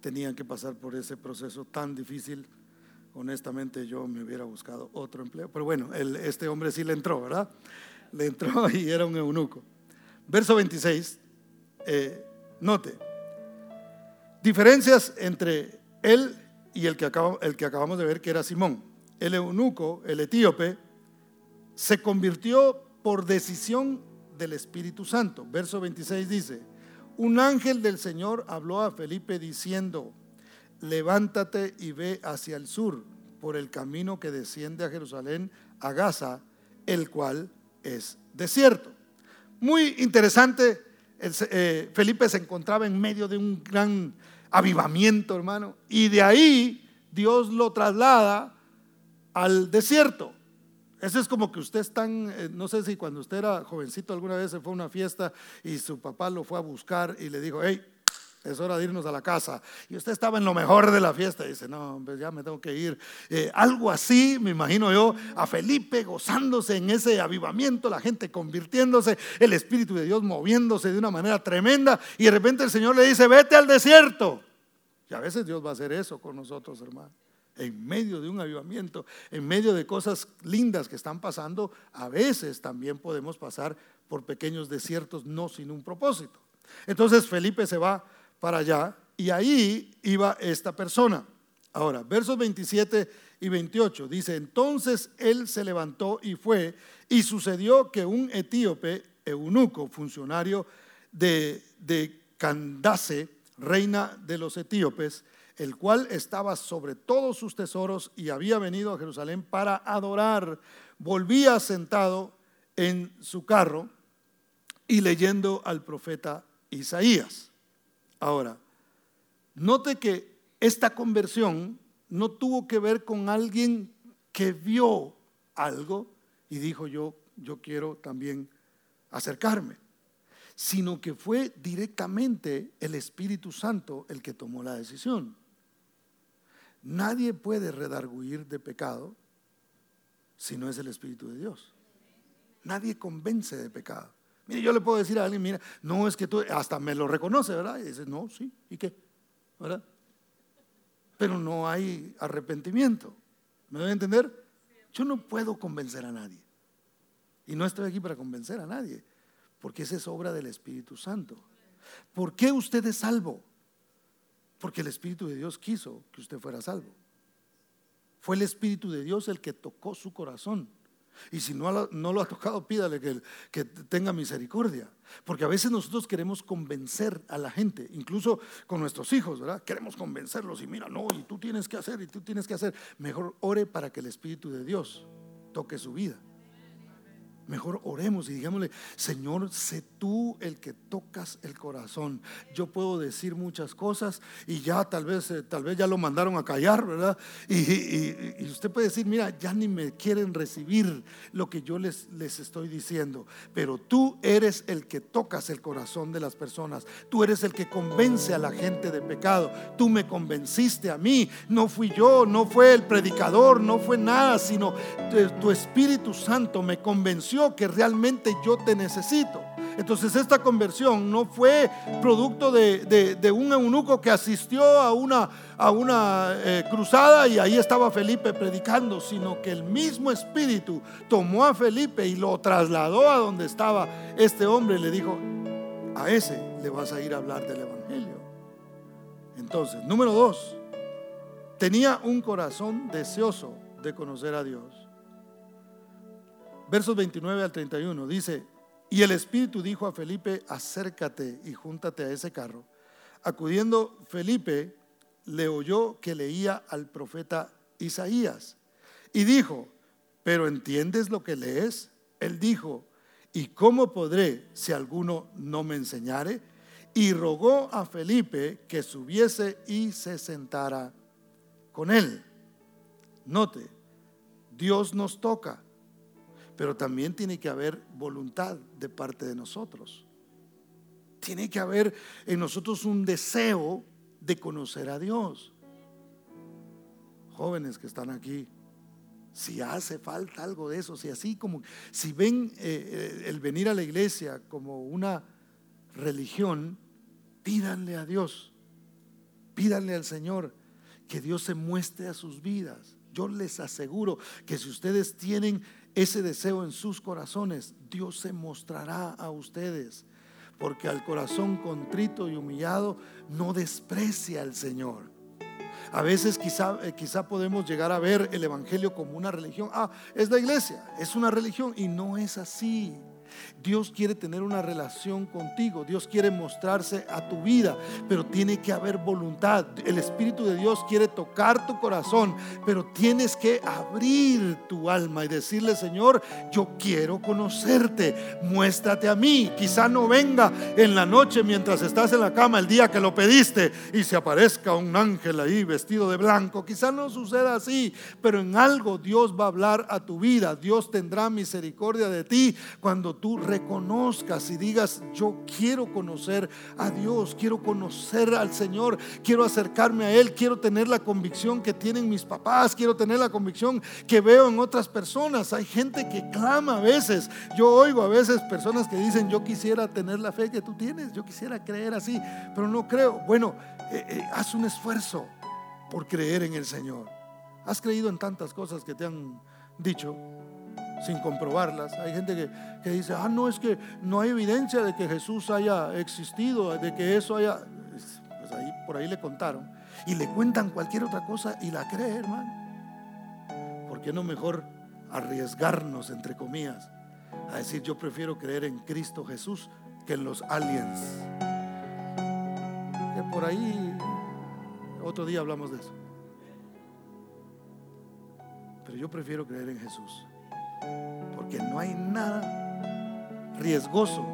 tenían que pasar por ese proceso tan difícil. Honestamente, yo me hubiera buscado otro empleo. Pero bueno, este hombre sí le entró, ¿verdad? Le entró y era un eunuco. Verso 26 eh, note, diferencias entre él y el que, el que acabamos de ver, que era Simón. El eunuco, el etíope, se convirtió por decisión del Espíritu Santo. Verso 26 dice, un ángel del Señor habló a Felipe diciendo, levántate y ve hacia el sur por el camino que desciende a Jerusalén, a Gaza, el cual es desierto. Muy interesante eh, Felipe se encontraba en medio de un gran avivamiento, hermano, y de ahí Dios lo traslada al desierto. Eso es como que usted está, eh, no sé si cuando usted era jovencito alguna vez se fue a una fiesta y su papá lo fue a buscar y le dijo, hey, es hora de irnos a la casa. Y usted estaba en lo mejor de la fiesta y dice, no, pues ya me tengo que ir. Eh, algo así, me imagino yo, a Felipe gozándose en ese avivamiento, la gente convirtiéndose, el Espíritu de Dios moviéndose de una manera tremenda. Y de repente el Señor le dice, vete al desierto. Y a veces Dios va a hacer eso con nosotros, hermano. En medio de un avivamiento, en medio de cosas lindas que están pasando, a veces también podemos pasar por pequeños desiertos, no sin un propósito. Entonces Felipe se va para allá y ahí iba esta persona. Ahora, versos 27 y 28 dice, entonces él se levantó y fue y sucedió que un etíope, eunuco, funcionario de, de Candace, reina de los etíopes, el cual estaba sobre todos sus tesoros y había venido a Jerusalén para adorar, volvía sentado en su carro y leyendo al profeta Isaías. Ahora, note que esta conversión no tuvo que ver con alguien que vio algo y dijo yo, yo quiero también acercarme, sino que fue directamente el Espíritu Santo el que tomó la decisión. Nadie puede redarguir de pecado si no es el Espíritu de Dios. Nadie convence de pecado. Mire, yo le puedo decir a alguien, mira, no es que tú, hasta me lo reconoce, ¿verdad? Y dice, no, sí, ¿y qué? ¿Verdad? Pero no hay arrepentimiento. ¿Me debe entender? Yo no puedo convencer a nadie. Y no estoy aquí para convencer a nadie, porque esa es obra del Espíritu Santo. ¿Por qué usted es salvo? Porque el Espíritu de Dios quiso que usted fuera salvo. Fue el Espíritu de Dios el que tocó su corazón. Y si no, no lo ha tocado, pídale que, que tenga misericordia. Porque a veces nosotros queremos convencer a la gente, incluso con nuestros hijos, ¿verdad? Queremos convencerlos y mira, no, y tú tienes que hacer, y tú tienes que hacer. Mejor ore para que el Espíritu de Dios toque su vida. Mejor oremos y digámosle, Señor, sé tú el que tocas el corazón. Yo puedo decir muchas cosas y ya tal vez, eh, tal vez ya lo mandaron a callar, ¿verdad? Y, usted puede decir, mira, ya ni me quieren recibir lo que yo les, les estoy diciendo. Pero tú eres el que tocas el corazón de las personas. Tú eres el que convence a la gente de pecado. Tú me convenciste a mí. No fui yo, no fue el predicador, no fue nada, sino tu Espíritu Santo me convenció que realmente yo te necesito. Entonces esta conversión no fue producto de, un eunuco que asistió a una, a una eh, cruzada y ahí estaba Felipe predicando, sino que el mismo Espíritu tomó a Felipe y lo trasladó a donde estaba este hombre y le dijo, a ese le vas a ir a hablar del Evangelio. Entonces, número dos, tenía un corazón deseoso de conocer a Dios versos 29 al 31, dice, y el Espíritu dijo a Felipe, acércate y júntate a ese carro. Acudiendo Felipe, le oyó que leía al profeta Isaías y dijo, pero ¿entiendes lo que lees? Él dijo, ¿y cómo podré si alguno no me enseñare? Y rogó a Felipe que subiese y se sentara con él. Note, Dios nos toca pero también tiene que haber voluntad de parte de nosotros. Tiene que haber en nosotros un deseo de conocer a Dios. Jóvenes que están aquí, si hace falta algo de eso, si así como, si ven eh, eh, el venir a la iglesia como una religión, pídanle a Dios, pídanle al Señor que Dios se muestre a sus vidas. Yo les aseguro que si ustedes tienen ese deseo en sus corazones, Dios se mostrará a ustedes. Porque al corazón contrito y humillado no desprecia al Señor. A veces quizá, eh, quizá podemos llegar a ver el Evangelio como una religión. Ah, es la iglesia, es una religión y no es así. Dios quiere tener una relación contigo, Dios quiere mostrarse a tu vida, pero tiene que haber voluntad. El Espíritu de Dios quiere tocar tu corazón, pero tienes que abrir tu alma y decirle, Señor, yo quiero conocerte, muéstrate a mí. Quizá no venga en la noche mientras estás en la cama el día que lo pediste y se aparezca un ángel ahí vestido de blanco. Quizá no suceda así, pero en algo Dios va a hablar a tu vida. Dios tendrá misericordia de ti cuando tú reconozcas y digas, yo quiero conocer a Dios, quiero conocer al Señor, quiero acercarme a Él, quiero tener la convicción que tienen mis papás, quiero tener la convicción que veo en otras personas. Hay gente que clama a veces, yo oigo a veces personas que dicen, yo quisiera tener la fe que tú tienes, yo quisiera creer así, pero no creo. Bueno, eh, eh, haz un esfuerzo por creer en el Señor. Has creído en tantas cosas que te han dicho sin comprobarlas. Hay gente que, dice, ah, no, es que no hay evidencia de que Jesús haya existido, de que eso haya... Pues ahí, por ahí le contaron. Y le cuentan cualquier otra cosa y la cree, hermano. ¿Por qué no mejor arriesgarnos, entre comillas, a decir, yo prefiero creer en Cristo Jesús que en los aliens? Que por ahí, otro día hablamos de eso. Pero yo prefiero creer en Jesús. Porque no hay nada riesgoso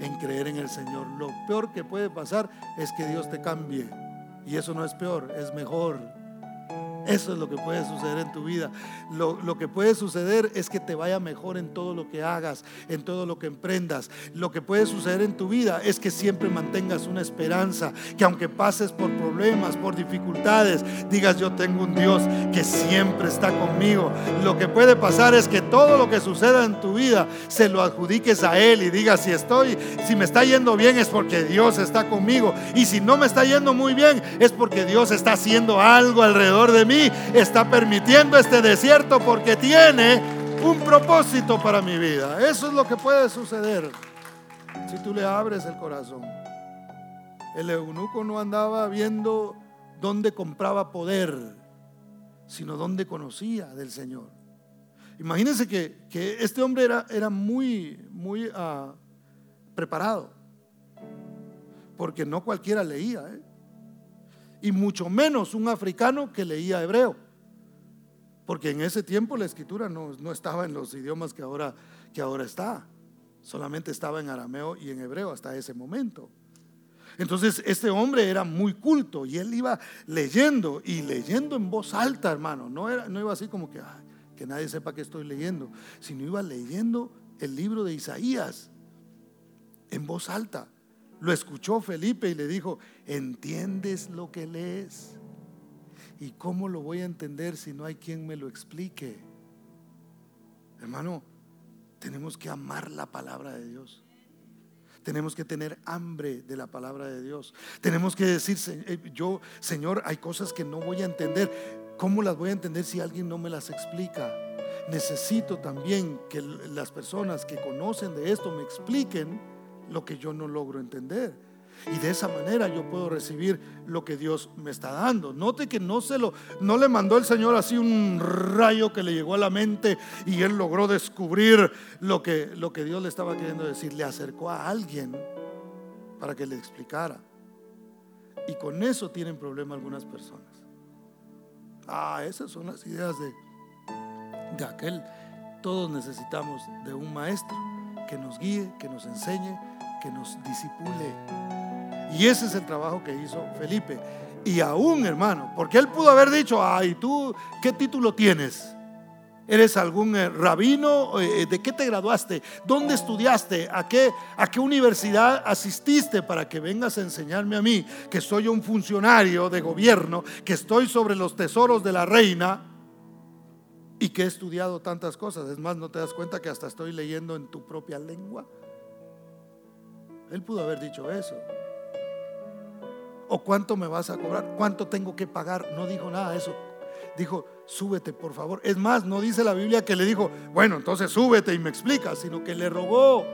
en creer en el Señor. Lo peor que puede pasar es que Dios te cambie. Y eso no es peor, es mejor. Eso es lo que puede suceder en tu vida. Lo, que puede suceder es que te vaya mejor en todo lo que hagas, en todo lo que emprendas. Lo que puede suceder en tu vida es que siempre mantengas una esperanza, que aunque pases por problemas, por dificultades, digas yo tengo un Dios que siempre está conmigo. Lo que puede pasar es que todo lo que suceda en tu vida se lo adjudiques a Él y digas si estoy, si me está yendo bien es porque Dios está conmigo. Y si no me está yendo muy bien es porque Dios está haciendo algo alrededor de mí está permitiendo este desierto porque tiene un propósito para mi vida. Eso es lo que puede suceder si tú le abres el corazón. El eunuco no andaba viendo dónde compraba poder, sino dónde conocía del Señor. Imagínense que, este hombre era, era muy, muy uh, preparado, porque no cualquiera leía. ¿eh? Y mucho menos un africano que leía hebreo. Porque en ese tiempo la escritura no, estaba en los idiomas que ahora, que ahora está. Solamente estaba en arameo y en hebreo hasta ese momento. Entonces este hombre era muy culto y él iba leyendo y leyendo en voz alta, hermano. No, era, no iba así como que, que nadie sepa que estoy leyendo, sino iba leyendo el libro de Isaías en voz alta. Lo escuchó Felipe y le dijo, ¿entiendes lo que lees? ¿Y cómo lo voy a entender si no hay quien me lo explique? Hermano, tenemos que amar la palabra de Dios. Tenemos que tener hambre de la palabra de Dios. Tenemos que decir, eh, yo, Señor, hay cosas que no voy a entender. ¿Cómo las voy a entender si alguien no me las explica? Necesito también que las personas que conocen de esto me expliquen lo que yo no logro entender. Y de esa manera yo puedo recibir lo que Dios me está dando. Note que no se lo no le mandó el Señor así un rayo que le llegó a la mente y él logró descubrir lo que lo que Dios le estaba queriendo decir, le acercó a alguien para que le explicara. Y con eso tienen problema algunas personas. Ah, esas son las ideas de de aquel todos necesitamos de un maestro que nos guíe, que nos enseñe, que nos disipule. Y ese es el trabajo que hizo Felipe. Y aún, hermano, porque él pudo haber dicho, ay, tú, ¿qué título tienes? ¿Eres algún eh, rabino? Eh, ¿De qué te graduaste? ¿Dónde estudiaste? ¿A qué, ¿A qué universidad asististe para que vengas a enseñarme a mí que soy un funcionario de gobierno, que estoy sobre los tesoros de la reina y que he estudiado tantas cosas? Es más, ¿no te das cuenta que hasta estoy leyendo en tu propia lengua? Él pudo haber dicho eso. ¿O cuánto me vas a cobrar? ¿Cuánto tengo que pagar? No dijo nada de eso dijo, súbete por favor. Es más, no dice la Biblia que le dijo, bueno, entonces súbete y me explica, sino que le rogó.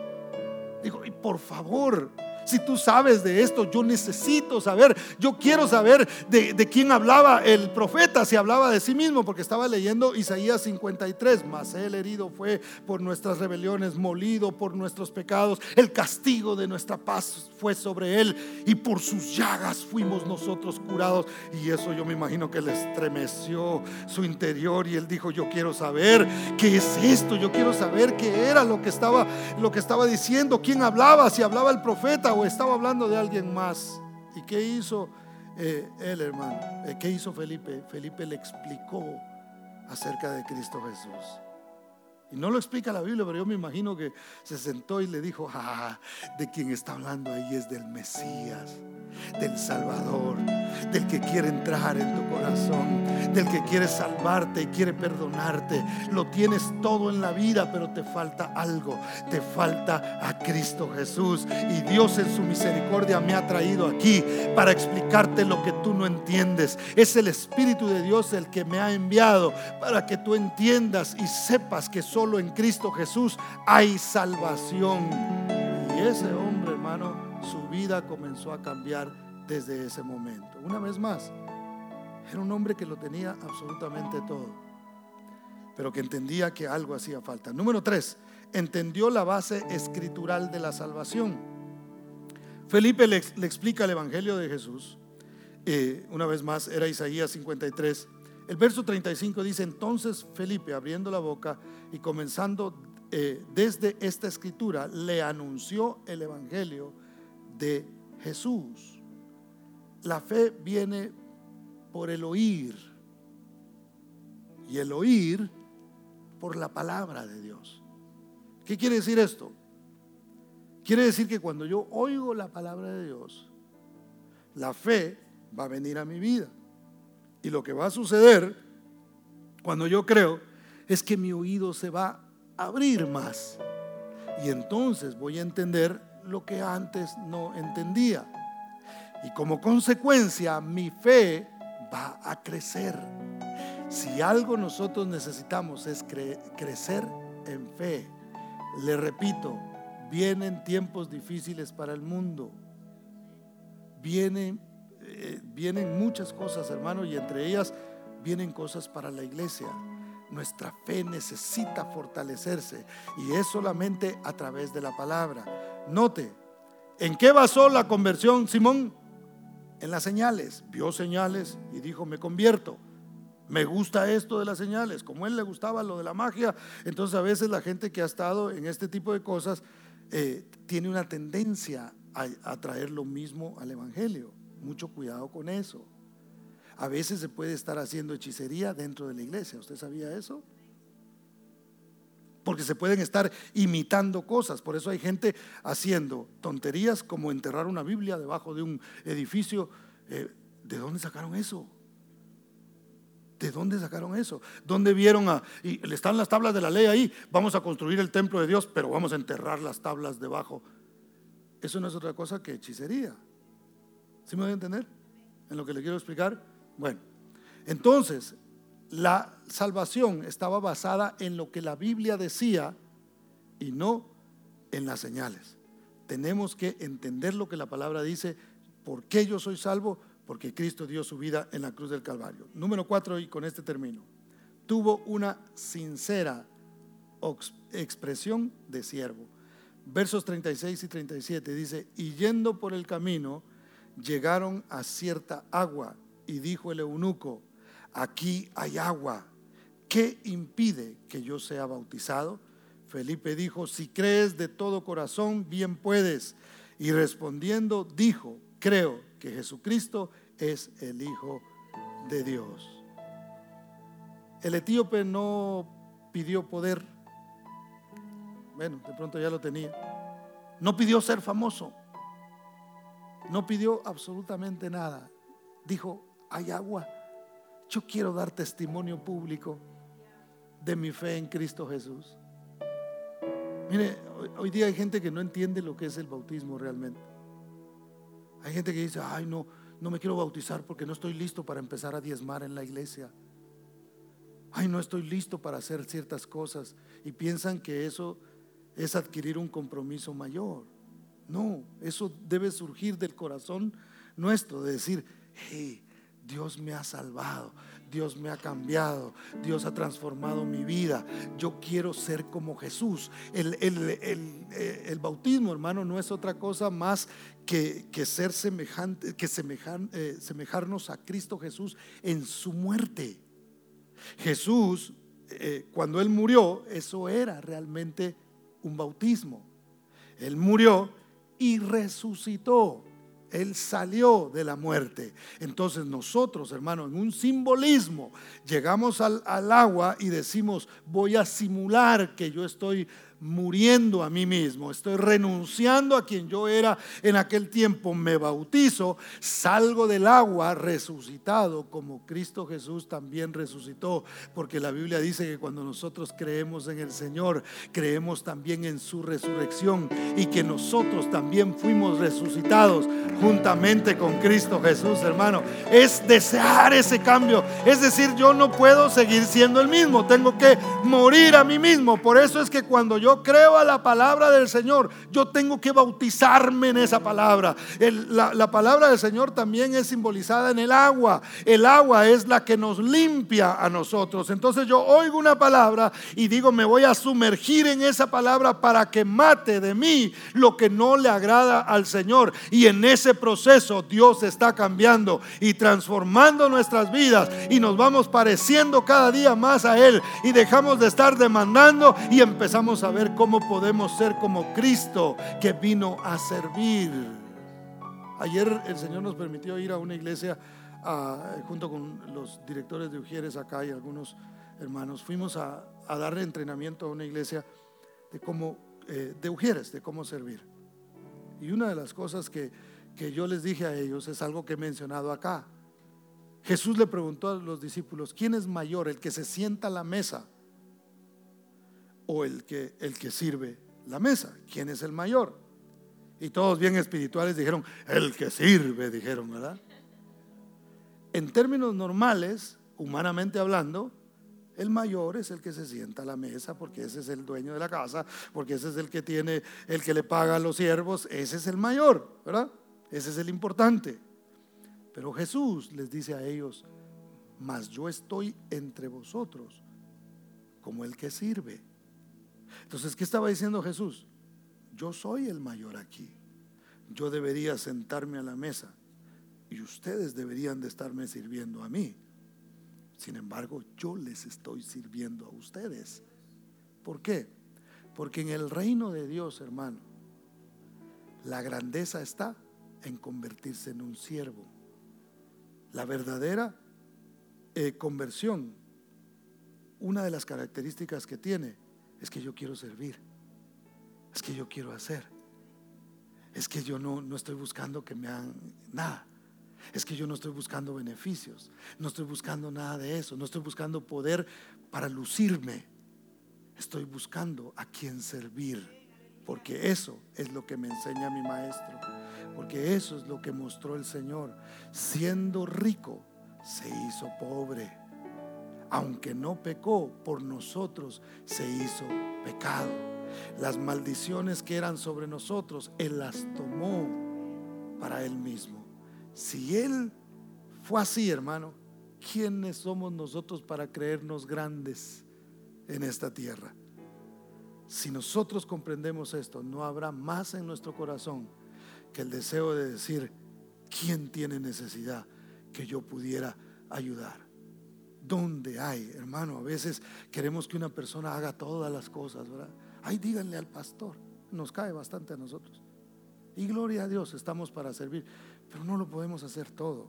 Dijo, y por favor, si tú sabes de esto, yo necesito saber, yo quiero saber de, quién hablaba el profeta, si hablaba de sí mismo, porque estaba leyendo Isaías 53, mas él herido fue por nuestras rebeliones, molido por nuestros pecados, el castigo de nuestra paz fue sobre él y por sus llagas fuimos nosotros curados. Y eso yo me imagino que le estremeció su interior y él dijo, yo quiero saber qué es esto, yo quiero saber qué era lo que estaba, lo que estaba diciendo, quién hablaba, si hablaba el profeta o estaba hablando de alguien más. ¿Y qué hizo eh, él, hermano? Eh, ¿Qué hizo Felipe? Felipe le explicó acerca de Cristo Jesús. Y no lo explica la Biblia, pero yo me imagino que se sentó y le dijo, ah, de quien está hablando ahí es del Mesías, del Salvador, del que quiere entrar en tu corazón, del que quiere salvarte y quiere perdonarte. Lo tienes todo en la vida, pero te falta algo, te falta a Cristo Jesús. Y Dios en su misericordia me ha traído aquí para explicarte lo que tú no entiendes. Es el Espíritu de Dios el que me ha enviado para que tú entiendas y sepas que solo en Cristo Jesús hay salvación. Y ese hombre, hermano, su vida comenzó a cambiar desde ese momento. Una vez más, era un hombre que lo tenía absolutamente todo, pero que entendía que algo hacía falta. Número tres, entendió la base escritural de la salvación. Felipe le, explica el Evangelio de Jesús. Eh, una vez más, era Isaías 53 el verso 35 dice, entonces Felipe, abriendo la boca y comenzando eh, desde esta escritura, le anunció el Evangelio de Jesús. La fe viene por el oír y el oír por la palabra de Dios. ¿Qué quiere decir esto? Quiere decir que cuando yo oigo la palabra de Dios, la fe va a venir a mi vida. Y lo que va a suceder cuando yo creo es que mi oído se va a abrir más. Y entonces voy a entender lo que antes no entendía. Y como consecuencia mi fe va a crecer. Si algo nosotros necesitamos es crecer en fe. Le repito, vienen tiempos difíciles para el mundo. Vienen eh, vienen muchas cosas, hermano, y entre ellas vienen cosas para la iglesia. Nuestra fe necesita fortalecerse y es solamente a través de la palabra. Note, ¿en qué basó la conversión Simón? En las señales. Vio señales y dijo, me convierto. Me gusta esto de las señales. Como a él le gustaba lo de la magia, entonces a veces la gente que ha estado en este tipo de cosas eh, tiene una tendencia a traer lo mismo al Evangelio. Mucho cuidado con eso. A veces se puede estar haciendo hechicería dentro de la iglesia. ¿Usted sabía eso? Porque se pueden estar imitando cosas. Por eso hay gente haciendo tonterías como enterrar una Biblia debajo de un edificio. Eh, ¿De dónde sacaron eso? ¿De dónde sacaron eso? ¿Dónde vieron a... Y están las tablas de la ley ahí. Vamos a construir el templo de Dios, pero vamos a enterrar las tablas debajo. Eso no es otra cosa que hechicería. ¿Sí me voy a entender? En lo que le quiero explicar. Bueno, entonces, la salvación estaba basada en lo que la Biblia decía y no en las señales. Tenemos que entender lo que la palabra dice. ¿Por qué yo soy salvo? Porque Cristo dio su vida en la cruz del Calvario. Número cuatro, y con este termino. Tuvo una sincera expresión de siervo. Versos 36 y 37 dice, y yendo por el camino, llegaron a cierta agua y dijo el eunuco, aquí hay agua, ¿qué impide que yo sea bautizado? Felipe dijo, si crees de todo corazón, bien puedes. Y respondiendo, dijo, creo que Jesucristo es el Hijo de Dios. El etíope no pidió poder. Bueno, de pronto ya lo tenía. No pidió ser famoso. No pidió absolutamente nada. Dijo, hay agua. Yo quiero dar testimonio público de mi fe en Cristo Jesús. Mire, hoy día hay gente que no entiende lo que es el bautismo realmente. Hay gente que dice, ay no, no me quiero bautizar porque no estoy listo para empezar a diezmar en la iglesia. Ay, no estoy listo para hacer ciertas cosas. Y piensan que eso es adquirir un compromiso mayor. No, eso debe surgir del corazón nuestro, de decir, hey, Dios me ha salvado, Dios me ha cambiado, Dios ha transformado mi vida. Yo quiero ser como Jesús. El, eh, bautismo, hermano, no es otra cosa más que, ser semejante, que eh, semejarnos a Cristo Jesús en su muerte. Jesús, eh, cuando Él murió, eso era realmente un bautismo. Él murió y resucitó. Él salió de la muerte. Entonces nosotros, hermanos, en un simbolismo, llegamos al, al, agua y decimos, voy a simular que yo estoy muriendo a mí mismo, estoy renunciando a quien yo era en aquel tiempo, me bautizo, salgo del agua resucitado como Cristo Jesús también resucitó, porque la Biblia dice que cuando nosotros creemos en el Señor, creemos también en su resurrección y que nosotros también fuimos resucitados juntamente con Cristo Jesús, hermano. Es desear ese cambio, es decir, yo no puedo seguir siendo el mismo, tengo que morir a mí mismo, por eso es que cuando yo yo creo a la palabra del Señor, yo tengo que bautizarme en esa palabra. la, la palabra del Señor también es simbolizada en el agua. El agua es la que nos limpia a nosotros. Entonces yo oigo una palabra y digo, me voy a sumergir en esa palabra para que mate de mí lo que no le agrada al Señor. Y en ese proceso Dios está cambiando y transformando nuestras vidas y nos vamos pareciendo cada día más a Él y dejamos de estar demandando y empezamos a ver cómo podemos ser como Cristo que vino a servir. Ayer el Señor nos permitió ir a una iglesia junto con los directores de Ujieres acá y algunos hermanos. Fuimos a, darle entrenamiento a una iglesia de cómo, eh, de Ujieres, de cómo servir. Y una de las cosas que, que yo les dije a ellos es algo que he mencionado acá. Jesús le preguntó a los discípulos, ¿quién es mayor, el que se sienta a la mesa o el que, el que sirve la mesa. ¿Quién es el mayor? Y todos bien espirituales dijeron, el que sirve, dijeron, ¿verdad? En términos normales, humanamente hablando, el mayor es el que se sienta a la mesa porque ese es el dueño de la casa, porque ese es el que tiene, el que le paga a los siervos, ese es el mayor, ¿verdad? Ese es el importante. Pero Jesús les dice a ellos, mas yo estoy entre vosotros como el que sirve. Entonces, ¿qué estaba diciendo Jesús? Yo soy el mayor aquí. Yo debería sentarme a la mesa y ustedes deberían de estarme sirviendo a mí. Sin embargo, yo les estoy sirviendo a ustedes. ¿Por qué? Porque en el reino de Dios, hermano, la grandeza está en convertirse en un siervo. La verdadera eh, conversión, una de las características que tiene es que yo quiero servir, es que yo quiero hacer, es que yo no, no estoy buscando que me hagan nada. Es que yo no estoy buscando beneficios, no estoy buscando nada de eso, no estoy buscando poder para lucirme. Estoy buscando a quien servir, porque eso es lo que me enseña mi maestro, porque eso es lo que mostró el Señor. Siendo rico, se hizo pobre aunque no pecó por nosotros, se hizo pecado. Las maldiciones que eran sobre nosotros, Él las tomó para Él mismo. Si Él fue así, hermano, ¿quiénes somos nosotros para creernos grandes en esta tierra? Si nosotros comprendemos esto, no habrá más en nuestro corazón que el deseo de decir, ¿quién tiene necesidad que yo pudiera ayudar? ¿Dónde hay, hermano? A veces queremos que una persona haga todas las cosas, ¿verdad? Ay, díganle al pastor. Nos cae bastante a nosotros. Y gloria a Dios, estamos para servir, pero no lo podemos hacer todo.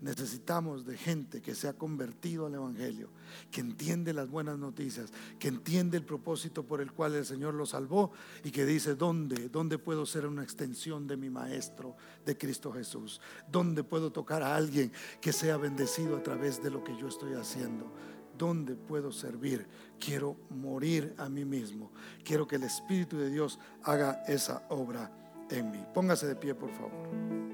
Necesitamos de gente que se ha convertido al Evangelio, que entiende las buenas noticias, que entiende el propósito por el cual el Señor lo salvó y que dice, ¿dónde? ¿Dónde puedo ser una extensión de mi Maestro, de Cristo Jesús? ¿Dónde puedo tocar a alguien que sea bendecido a través de lo que yo estoy haciendo? ¿Dónde puedo servir? Quiero morir a mí mismo. Quiero que el Espíritu de Dios haga esa obra en mí. Póngase de pie, por favor.